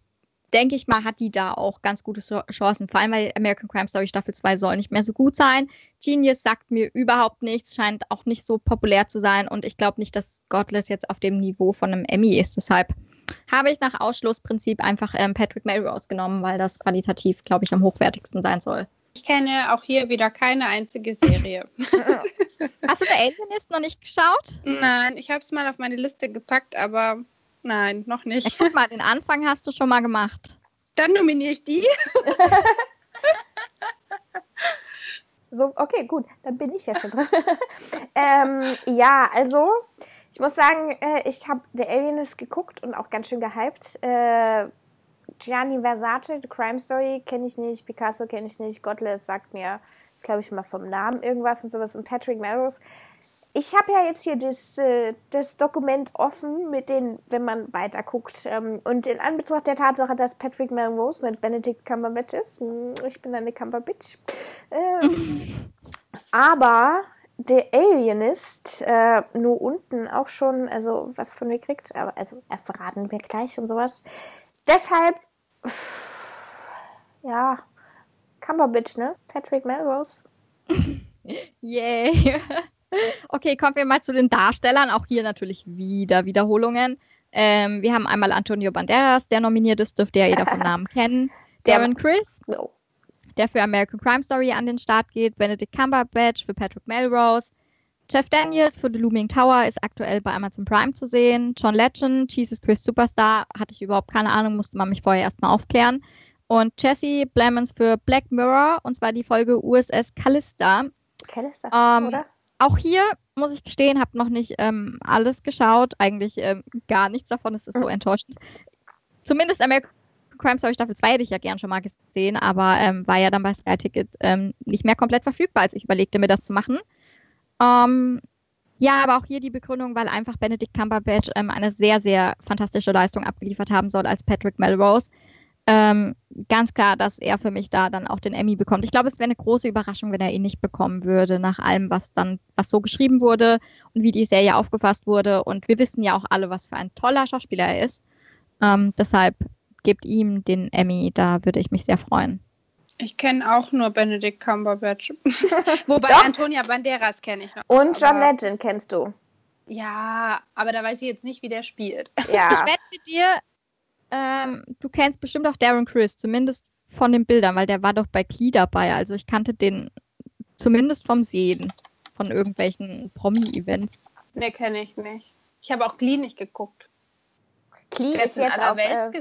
denke ich mal, hat die da auch ganz gute Chancen, vor allem weil American Crime Story Staffel 2 soll nicht mehr so gut sein. Genius sagt mir überhaupt nichts, scheint auch nicht so populär zu sein und ich glaube nicht, dass Godless jetzt auf dem Niveau von einem Emmy ist. Deshalb habe ich nach Ausschlussprinzip einfach ähm, Patrick Melrose genommen, weil das qualitativ, glaube ich, am hochwertigsten sein soll. Ich kenne auch hier wieder keine einzige Serie. Hast du The Alienist noch nicht geschaut? Nein, ich habe es mal auf meine Liste gepackt, aber nein, noch nicht. Ja, guck mal, den Anfang hast du schon mal gemacht. Dann nominiere ich die. so, okay, gut, dann bin ich ja schon dran. ähm, ja, also, ich muss sagen, äh, ich habe The Alienist geguckt und auch ganz schön gehypt. Gianni Versace, The Crime Story, kenne ich nicht, Picasso kenne ich nicht, Godless sagt mir, glaube ich, mal vom Namen irgendwas und sowas und Patrick Melrose. Ich habe ja jetzt hier das, äh, das Dokument offen mit den, wenn man weiter guckt. Ähm, und in Anbetracht der Tatsache, dass Patrick Melrose mit Benedict Cumberbatch ist, hm, ich bin eine Cumberbatch, ähm, aber der Alienist äh, nur unten auch schon, also was von mir kriegt, aber also verraten wir gleich und sowas. Deshalb, ja, Cumberbatch, ne? Patrick Melrose. Yay. okay, kommen wir mal zu den Darstellern. Auch hier natürlich wieder Wiederholungen. Ähm, wir haben einmal Antonio Banderas, der nominiert ist, dürfte ja jeder vom Namen kennen. Darren Chris, no. der für American Crime Story an den Start geht. Benedict Cumberbatch für Patrick Melrose. Jeff Daniels für The Looming Tower ist aktuell bei Amazon Prime zu sehen. John Legend, Jesus Christ Superstar, hatte ich überhaupt keine Ahnung, musste man mich vorher erstmal aufklären. Und Jesse Blemons für Black Mirror, und zwar die Folge USS Callista. Callista, ähm, oder? Auch hier muss ich gestehen, habe noch nicht ähm, alles geschaut, eigentlich ähm, gar nichts davon, es ist so enttäuschend. Zumindest American Crime Story Staffel 2 hätte ich ja gern schon mal gesehen, aber ähm, war ja dann bei Sky Ticket ähm, nicht mehr komplett verfügbar, als ich überlegte, mir das zu machen. Ähm, ja, aber auch hier die Begründung, weil einfach Benedict Cumberbatch ähm, eine sehr, sehr fantastische Leistung abgeliefert haben soll als Patrick Melrose. ähm, ganz klar, dass er für mich da dann auch den Emmy bekommt. Ich glaube, es wäre eine große Überraschung, wenn er ihn nicht bekommen würde, nach allem, was dann, was so geschrieben wurde und wie die Serie aufgefasst wurde. Und wir wissen ja auch alle, was für ein toller Schauspieler er ist. Ähm, deshalb gebt ihm den Emmy, da würde ich mich sehr freuen. Ich kenne auch nur Benedict Cumberbatch. Wobei Doch. Antonia Banderas kenne ich noch. Und John Legend kennst du. Ja, aber da weiß ich jetzt nicht, wie der spielt. Ja. Ich wette mit dir, ähm, du kennst bestimmt auch Darren Chris, zumindest von den Bildern, weil der war doch bei Klee dabei. Also ich kannte den zumindest vom Sehen, von irgendwelchen Promi-Events. Ne, kenne ich nicht. Ich habe auch Glee nicht geguckt. Glee ist jetzt auf, äh,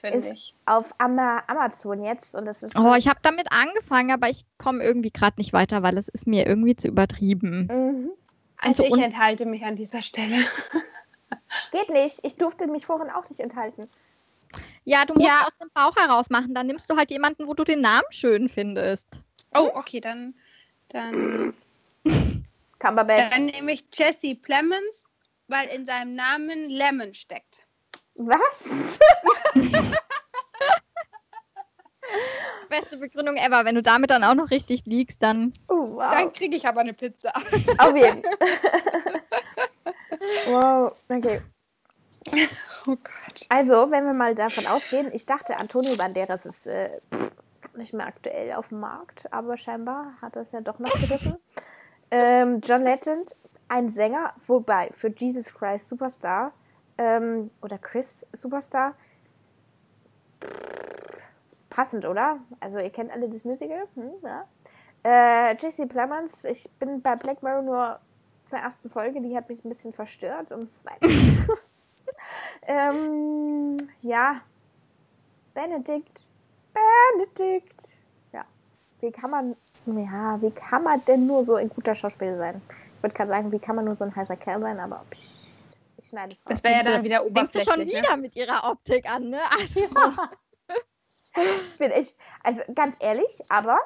finde ich. auf Amazon jetzt und das ist. Oh, ich habe damit angefangen, aber ich komme irgendwie gerade nicht weiter, weil es ist mir irgendwie zu übertrieben. Mhm. Also, also ich enthalte mich an dieser Stelle. Geht nicht. Ich durfte mich vorhin auch nicht enthalten. Ja, du musst ja. aus dem Bauch heraus machen. Dann nimmst du halt jemanden, wo du den Namen schön findest. Oh, okay, dann. Dann. Cumberbatch. Dann nehme ich Jesse Plemons, weil in seinem Namen Lemon steckt. Was? Beste Begründung ever. Wenn du damit dann auch noch richtig liegst, dann. Oh, wow. Dann kriege ich aber eine Pizza. Auf jeden Wow, okay. Oh Gott. Also, wenn wir mal davon ausgehen, ich dachte, Antonio Banderas ist äh, nicht mehr aktuell auf dem Markt, aber scheinbar hat er es ja doch noch gerissen. Ähm, John Legend, ein Sänger, wobei für Jesus Christ Superstar ähm, oder Chris Superstar passend, oder? Also ihr kennt alle das Musical, hm, ja. Äh, Jesse Plemons, ich bin bei Black Mirror nur zur ersten Folge, die hat mich ein bisschen verstört und zweite. ähm, ja, Benedikt, Benedikt. Ja, wie kann man, ja, wie kann man denn nur so ein guter Schauspieler sein? Ich würde gerade sagen, wie kann man nur so ein heißer Kerl sein, aber psch, ich schneide es Das wäre ja dann wieder oberflächlich. Denkst du schon ne? wieder mit ihrer Optik an, ne? Also. Ja. ich bin echt, also ganz ehrlich, aber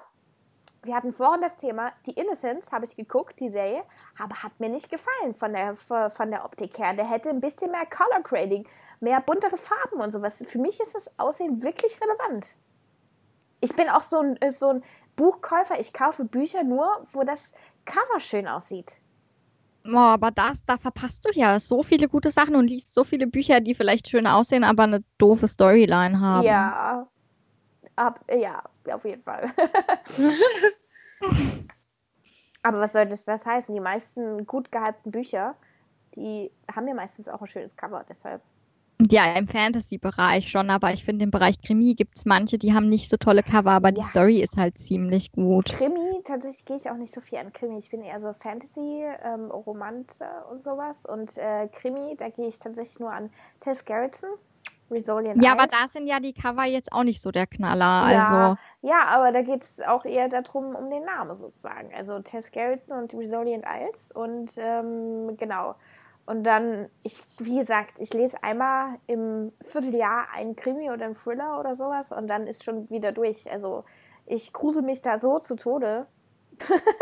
wir hatten vorhin das Thema, die Innocence habe ich geguckt, die Serie, aber hat mir nicht gefallen von der, von der Optik her. Der hätte ein bisschen mehr Color Grading, mehr buntere Farben und sowas. Für mich ist das Aussehen wirklich relevant. Ich bin auch so ein, so ein Buchkäufer. Ich kaufe Bücher nur, wo das Cover schön aussieht. Oh, aber das, da verpasst du ja so viele gute Sachen und liest so viele Bücher, die vielleicht schön aussehen, aber eine doofe Storyline haben. Ja, Ab, ja, auf jeden Fall. Aber was soll das, das heißen? Die meisten gut gehypten Bücher, die haben ja meistens auch ein schönes Cover, deshalb. Ja, im Fantasy-Bereich schon, aber ich finde, im Bereich Krimi gibt es manche, die haben nicht so tolle Cover, aber ja. die Story ist halt ziemlich gut. Krimi, tatsächlich gehe ich auch nicht so viel an Krimi. Ich bin eher so Fantasy, ähm, Romante und sowas. Und äh, Krimi, da gehe ich tatsächlich nur an Tess Gerritsen. Resolient Ja, 1. aber da sind ja die Cover jetzt auch nicht so der Knaller. Ja, also. ja aber da geht es auch eher darum, um den Namen sozusagen. Also Tess Gerritsen und Resolient Isles und ähm, genau. Und dann, ich, wie gesagt, ich lese einmal im Vierteljahr einen Krimi oder einen Thriller oder sowas und dann ist schon wieder durch. Also ich grusel mich da so zu Tode.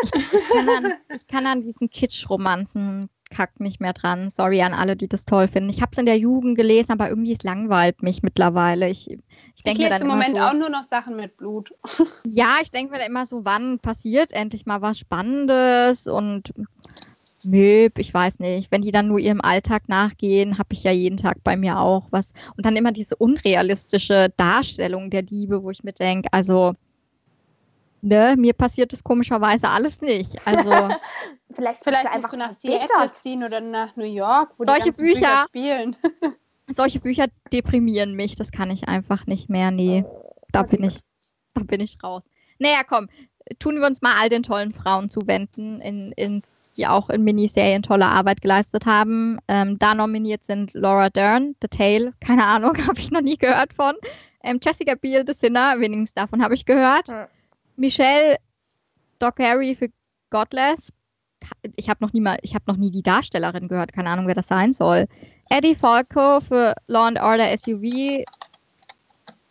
ich, ich, kann, an, ich kann an diesen Kitsch-Romanzen kack nicht mehr dran. Sorry an alle, die das toll finden. Ich habe es in der Jugend gelesen, aber irgendwie es langweilt mich mittlerweile. Ich, ich denke mir dann im Moment so, auch nur noch Sachen mit Blut. ja, ich denke mir dann immer so, wann passiert endlich mal was Spannendes und nö, ich weiß nicht. Wenn die dann nur ihrem Alltag nachgehen, habe ich ja jeden Tag bei mir auch was. Und dann immer diese unrealistische Darstellung der Liebe, wo ich mir denke, also ne, mir passiert das komischerweise alles nicht. Also vielleicht, vielleicht musst du nach Seattle ziehen oder nach New York, wo solche die Bücher, Bücher spielen. solche Bücher deprimieren mich, das kann ich einfach nicht mehr. Nee, oh, da bin ich, da bin ich raus. Naja, komm, tun wir uns mal all den tollen Frauen zuwenden, in, in, die auch in Miniserien tolle Arbeit geleistet haben. Ähm, da nominiert sind Laura Dern, The Tale, keine Ahnung, habe ich noch nie gehört von. Ähm, Jessica Biel, The Sinner, wenigstens davon habe ich gehört. Ja. Michelle Dockery für Godless. Ich habe noch nie mal, ich habe noch nie die Darstellerin gehört, keine Ahnung, wer das sein soll. Eddie Falco für Law and Order SUV.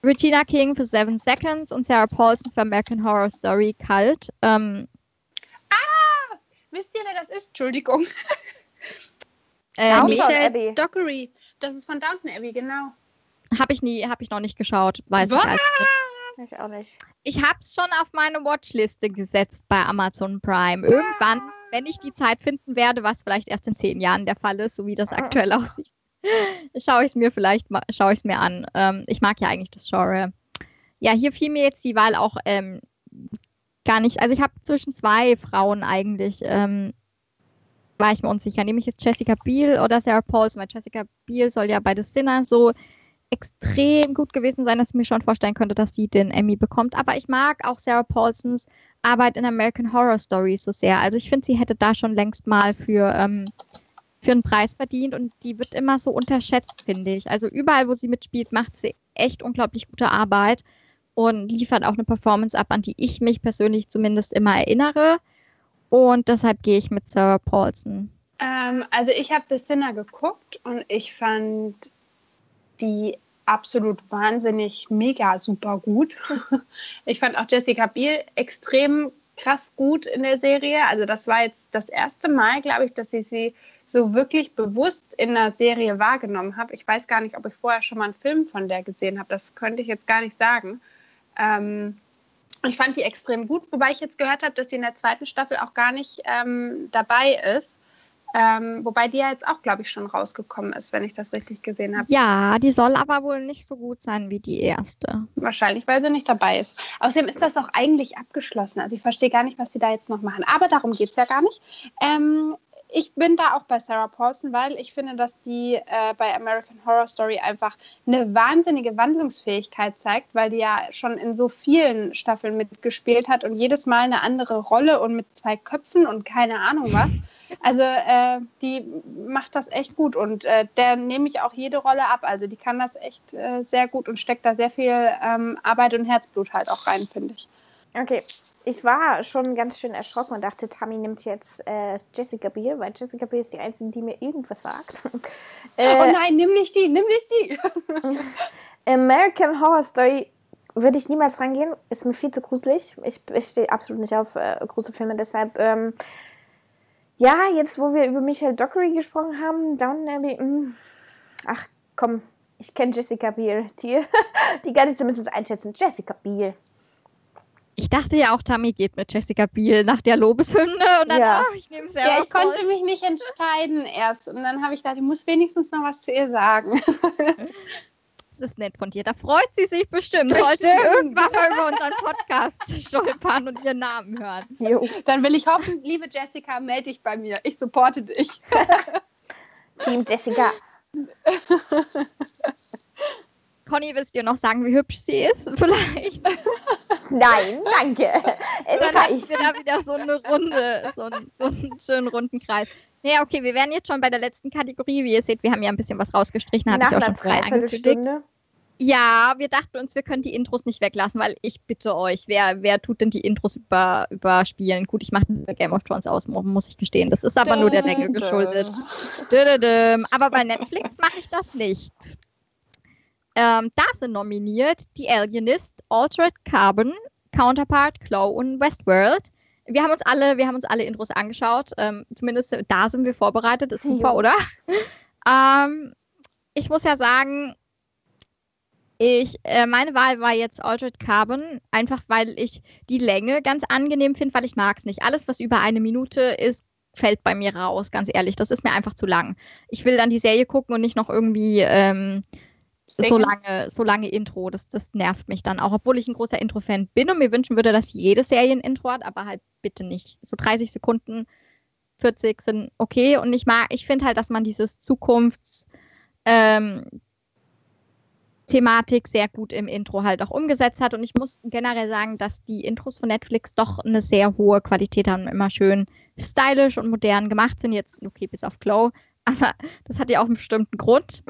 Regina King für Seven Seconds und Sarah Paulson für American Horror Story Cult. Ähm! Wisst ihr, wer das ist? Entschuldigung. äh, Michelle Dockery. Das ist von Downton Abbey, genau. Habe ich nie, habe ich noch nicht geschaut, weiß Was? ich also nicht. Ich auch nicht. Ich habe es schon auf meine Watchliste gesetzt bei Amazon Prime. Irgendwann, wenn ich die Zeit finden werde, was vielleicht erst in zehn Jahren der Fall ist, so wie das aktuell aussieht, schaue ich es mir vielleicht mal, schaue ich es mir an. Ähm, ich mag ja eigentlich das Genre. Ja, hier fiel mir jetzt die Wahl auch ähm, gar nicht. Also ich habe zwischen zwei Frauen eigentlich ähm, war ich mir unsicher. Nehme ich jetzt Jessica Biel oder Sarah Paulson? Weil Jessica Biel soll ja bei The Sinner so extrem gut gewesen sein, dass ich mir schon vorstellen könnte, dass sie den Emmy bekommt. Aber ich mag auch Sarah Paulsons Arbeit in American Horror Story so sehr. Also ich finde, sie hätte da schon längst mal für, ähm, für einen Preis verdient und die wird immer so unterschätzt, finde ich. Also überall, wo sie mitspielt, macht sie echt unglaublich gute Arbeit und liefert auch eine Performance ab, an die ich mich persönlich zumindest immer erinnere. Und deshalb gehe ich mit Sarah Paulson. Ähm, also ich habe The Sinner geguckt und ich fand die absolut wahnsinnig mega super gut. Ich fand auch Jessica Biel extrem krass gut in der Serie. Also das war jetzt das erste Mal, glaube ich, dass ich sie so wirklich bewusst in einer Serie wahrgenommen habe. Ich weiß gar nicht, ob ich vorher schon mal einen Film von der gesehen habe. Das könnte ich jetzt gar nicht sagen. Ähm, ich fand die extrem gut, wobei ich jetzt gehört habe, dass sie in der zweiten Staffel auch gar nicht ähm, dabei ist. Ähm, wobei die ja jetzt auch, glaube ich, schon rausgekommen ist, wenn ich das richtig gesehen habe. Ja, die soll aber wohl nicht so gut sein wie die erste. Wahrscheinlich, weil sie nicht dabei ist. Außerdem ist das auch eigentlich abgeschlossen. Also ich verstehe gar nicht, was sie da jetzt noch machen. Aber darum geht es ja gar nicht. Ähm, ich bin da auch bei Sarah Paulson, weil ich finde, dass die äh, bei American Horror Story einfach eine wahnsinnige Wandlungsfähigkeit zeigt, weil die ja schon in so vielen Staffeln mitgespielt hat und jedes Mal eine andere Rolle und mit zwei Köpfen und keine Ahnung was. Also äh, die macht das echt gut und äh, der nehme ich auch jede Rolle ab. Also die kann das echt äh, sehr gut und steckt da sehr viel ähm, Arbeit und Herzblut halt auch rein, finde ich. Okay, ich war schon ganz schön erschrocken und dachte, Tammy nimmt jetzt äh, Jessica Biel, weil Jessica Biel ist die Einzige, die mir irgendwas sagt. Äh, oh nein, nimm nicht die, nimm nicht die. American Horror Story würde ich niemals rangehen, ist mir viel zu gruselig. Ich, ich stehe absolut nicht auf äh, Gruselfilme, deshalb, ähm, ja, jetzt wo wir über Michael Dockery gesprochen haben, Down Abbey, mh, ach komm, ich kenne Jessica Biel, die, die kann ich zumindest einschätzen. Jessica Biel. Ich dachte ja auch, Tammy geht mit Jessica Biel nach der Lobeshymne und dann, Ja. oh, ich nehme Sarah Ja, ich konnte mich nicht entscheiden erst. Und dann habe ich gedacht, ich muss wenigstens noch was zu ihr sagen. Das ist nett von dir. Da freut sie sich bestimmt. Sollte Bestimmt. irgendwann mal über unseren Podcast stolpern und ihren Namen hören. Jo. Dann will ich hoffen, liebe Jessica, melde dich bei mir. Ich supporte dich. Team Jessica. Conny, willst du dir noch sagen, wie hübsch sie ist? Vielleicht. Nein, danke. Es Dann reicht. wir da wieder so eine Runde, so, einen- so einen schönen runden Kreis. Nee, okay, wir wären jetzt schon bei der letzten Kategorie. Wie ihr seht, wir haben ja ein bisschen was rausgestrichen, hatte Nach ich auch schon vorher angekündigt. Ja, wir dachten uns, wir können die Intros nicht weglassen, weil ich bitte euch, wer, wer tut denn die Intros über, überspielen? Gut, ich mache Game of Thrones aus, mu- muss ich gestehen. Das ist aber nur der Länge geschuldet. Aber bei Netflix mache ich das nicht. Ähm, da sind nominiert die Alienist, Altered Carbon, Counterpart, Claw und Westworld. Wir haben uns alle, wir haben uns alle Intros angeschaut. Ähm, zumindest da sind wir vorbereitet. Ist super, Jo. oder? ähm, ich muss ja sagen, ich, äh, meine Wahl war jetzt Altered Carbon, einfach weil ich die Länge ganz angenehm finde, weil ich mag es nicht. Alles, was über eine Minute ist, fällt bei mir raus, ganz ehrlich. Das ist mir einfach zu lang. Ich will dann die Serie gucken und nicht noch irgendwie ähm, so lange, so lange Intro. Das, das nervt mich dann auch, obwohl ich ein großer Intro-Fan bin und mir wünschen würde, dass jede Serie ein Intro hat, aber halt bitte nicht. So 30 Sekunden, 40 sind okay. Und ich mag, ich finde halt, dass man dieses Zukunfts- ähm, sehr gut im Intro halt auch umgesetzt hat. Und ich muss generell sagen, dass die Intros von Netflix doch eine sehr hohe Qualität haben, immer schön stylisch und modern gemacht sind. Jetzt, okay, bis auf Glow, aber das hat ja auch einen bestimmten Grund.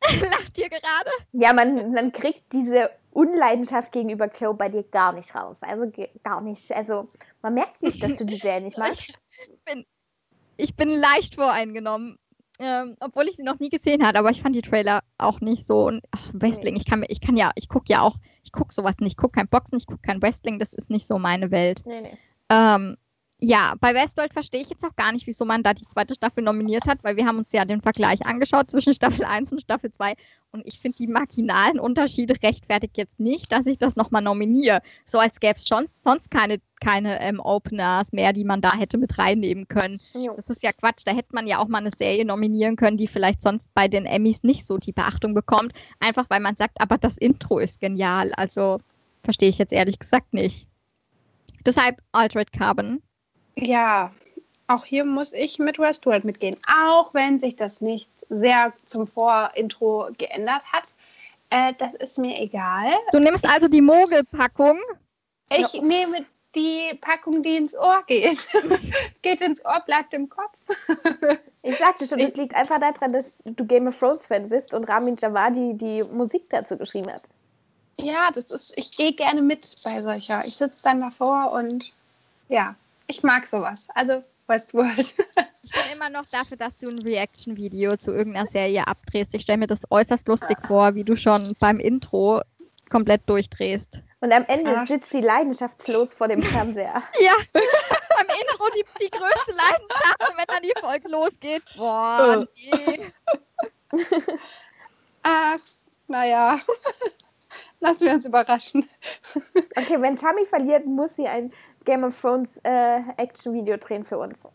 Lacht ihr gerade? Ja, man, man kriegt diese Unleidenschaft gegenüber Chloe bei dir gar nicht raus. Also gar nicht. Also man merkt nicht, dass du die Serie nicht magst. Ich bin leicht voreingenommen. Ähm, obwohl ich sie noch nie gesehen habe, aber ich fand die Trailer auch nicht so. Und ach, Wrestling, ich kann ich kann ja, ich gucke ja auch, ich gucke sowas nicht, ich gucke kein Boxen, ich gucke kein Wrestling, das ist nicht so meine Welt. Nee, nee. Ähm, ja, bei Westworld verstehe ich jetzt auch gar nicht, wieso man da die zweite Staffel nominiert hat, weil wir haben uns ja den Vergleich angeschaut zwischen Staffel 1 und Staffel 2 und ich finde die marginalen Unterschiede rechtfertigt jetzt nicht, dass ich das nochmal nominiere. So als gäbe es schon sonst keine, keine ähm, Openers mehr, die man da hätte mit reinnehmen können. Jo. Das ist ja Quatsch. Da hätte man ja auch mal eine Serie nominieren können, die vielleicht sonst bei den Emmys nicht so die Beachtung bekommt. Einfach weil man sagt, aber das Intro ist genial. Also verstehe ich jetzt ehrlich gesagt nicht. Deshalb Altered Carbon ja, auch hier muss ich mit Westworld mitgehen, auch wenn sich das nicht sehr zum Vorintro geändert hat. Äh, das ist mir egal. Du nimmst also die Mogelpackung? Ich no. nehme die Packung, die ins Ohr geht. geht ins Ohr, bleibt im Kopf. ich sagte schon, es liegt einfach daran, dass du Game of Thrones Fan bist und Ramin Javadi die Musik dazu geschrieben hat. Ja, das ist, ich gehe gerne mit bei solcher. Ich sitze dann davor und ja, ich mag sowas. Also Westworld. ich bin immer noch dafür, dass du ein Reaction-Video zu irgendeiner Serie abdrehst. Ich stelle mir das äußerst lustig vor, wie du schon beim Intro komplett durchdrehst. Und am Ende Ach. sitzt sie leidenschaftslos vor dem Fernseher. ja, beim Intro die, die größte Leidenschaft, wenn dann die Folge losgeht. Boah, nee. Ach, naja. Lassen wir uns überraschen. Okay, wenn Tammy verliert, muss sie ein Game of Thrones äh, Action-Video drehen für uns.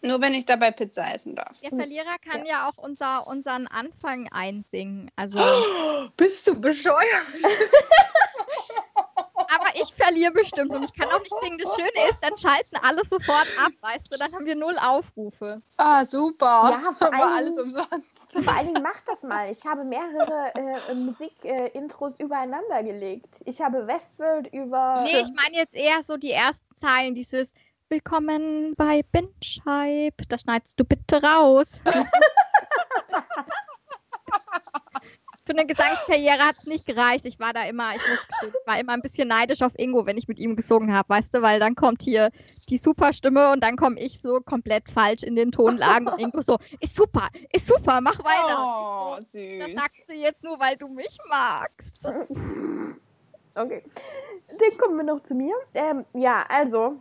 Nur wenn ich dabei Pizza essen darf. Der Verlierer kann ja, ja auch unser, unseren Anfang einsingen. Also oh, bist du bescheuert? Ich verliere bestimmt und ich kann auch nicht singen. Das Schöne ist, dann schalten alle sofort ab, weißt du, dann haben wir null Aufrufe. Ah, super. Ja, vor allem, alles umsonst. Vor allen Dingen mach das mal. Ich habe mehrere äh, Musik-Intros äh, übereinander gelegt. Ich habe Westworld über. Nee, ich meine jetzt eher so die ersten Zeilen, dieses Willkommen bei Binscheib. Da schneidest du bitte raus. für eine Gesangskarriere hat es nicht gereicht. Ich war da immer, ich muss gestehen, war immer ein bisschen neidisch auf Ingo, wenn ich mit ihm gesungen habe, weißt du, weil dann kommt hier die Superstimme und dann komme ich so komplett falsch in den Tonlagen und Ingo so, ist super, ist super, mach weiter. Oh, so, süß. Das sagst du jetzt nur, weil du mich magst. Okay, dann kommen wir noch zu mir. Ähm, ja, also,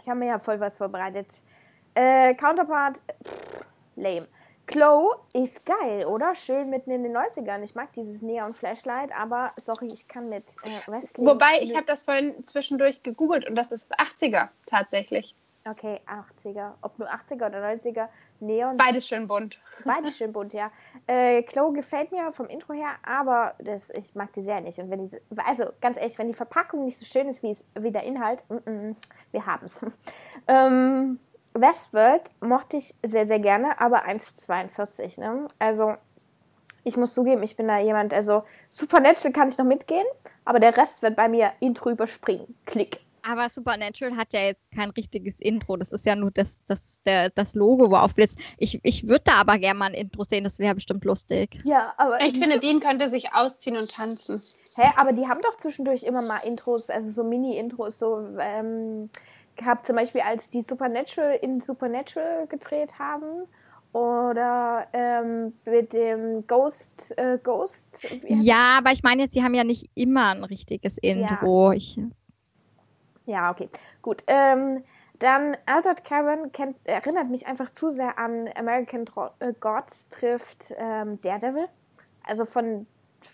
ich habe mir ja voll was vorbereitet. Äh, Counterpart, pff, lame. Chloe ist geil, oder? Schön mitten in den 90ern. Ich mag dieses Neon-Flashlight, aber sorry, ich kann mit äh, Wrestling. Wobei, ich habe das vorhin zwischendurch gegoogelt und das ist 80er tatsächlich. Okay, 80er. Ob nur 80er oder 90er. Neon. Beides schön bunt. Beides schön bunt, ja. Äh, Chloe gefällt mir vom Intro her, aber das, ich mag die sehr nicht. Und wenn die, also ganz ehrlich, wenn die Verpackung nicht so schön ist wie, wie der Inhalt, mm -mm, wir haben es. ähm, Westworld mochte ich sehr, sehr gerne, aber 1,42. Ne? Also, ich muss zugeben, ich bin da jemand, also Supernatural kann ich noch mitgehen, aber der Rest wird bei mir Intro überspringen. Klick. Aber Supernatural hat ja jetzt kein richtiges Intro. Das ist ja nur das, das, der, das Logo, wo aufblitzt. Ich, ich würde da aber gerne mal ein Intro sehen, das wäre bestimmt lustig. Ja, aber. Ich finde, den könnte sich ausziehen und tanzen. Hä, aber die haben doch zwischendurch immer mal Intros, also so Mini-Intros, so, ähm, gehabt, zum Beispiel als die Supernatural in Supernatural gedreht haben oder ähm, mit dem Ghost äh, Ghost. Ja, aber ich meine jetzt, sie haben ja nicht immer ein richtiges Intro. Ja, ich, ja okay, gut. Ähm, dann Altered Carbon kennt, erinnert mich einfach zu sehr an American Tro äh, Gods trifft ähm, Daredevil. Also von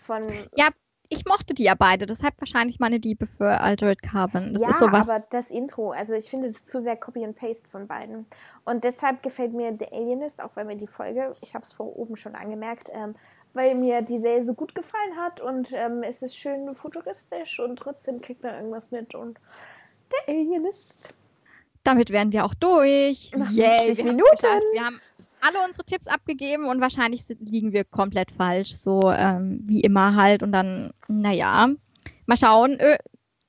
von ja, ich mochte die ja beide, deshalb wahrscheinlich meine Liebe für Altered Carbon. Das ja, ist sowas. aber das Intro, also ich finde es zu sehr Copy and Paste von beiden. Und deshalb gefällt mir The Alienist, auch weil mir die Folge, ich habe es vor oben schon angemerkt, ähm, weil mir die Serie so gut gefallen hat und ähm, es ist schön futuristisch und trotzdem kriegt man irgendwas mit und The Alienist. Damit wären wir auch durch. Nach Yay, Minuten. Wir haben alle unsere Tipps abgegeben und wahrscheinlich liegen wir komplett falsch, so ähm, wie immer halt. Und dann, naja, mal schauen.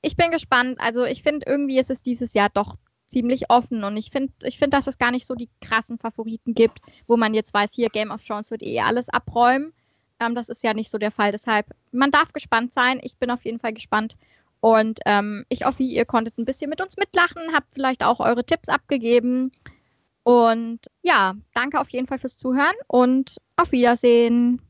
Ich bin gespannt. Also ich finde, irgendwie ist es dieses Jahr doch ziemlich offen und ich finde, ich finde, dass es gar nicht so die krassen Favoriten gibt, wo man jetzt weiß, hier Game of Thrones wird eh alles abräumen. Ähm, das ist ja nicht so der Fall. Deshalb, man darf gespannt sein. Ich bin auf jeden Fall gespannt. Und ähm, ich hoffe, ihr konntet ein bisschen mit uns mitlachen, habt vielleicht auch eure Tipps abgegeben. Und ja, danke auf jeden Fall fürs Zuhören und auf Wiedersehen.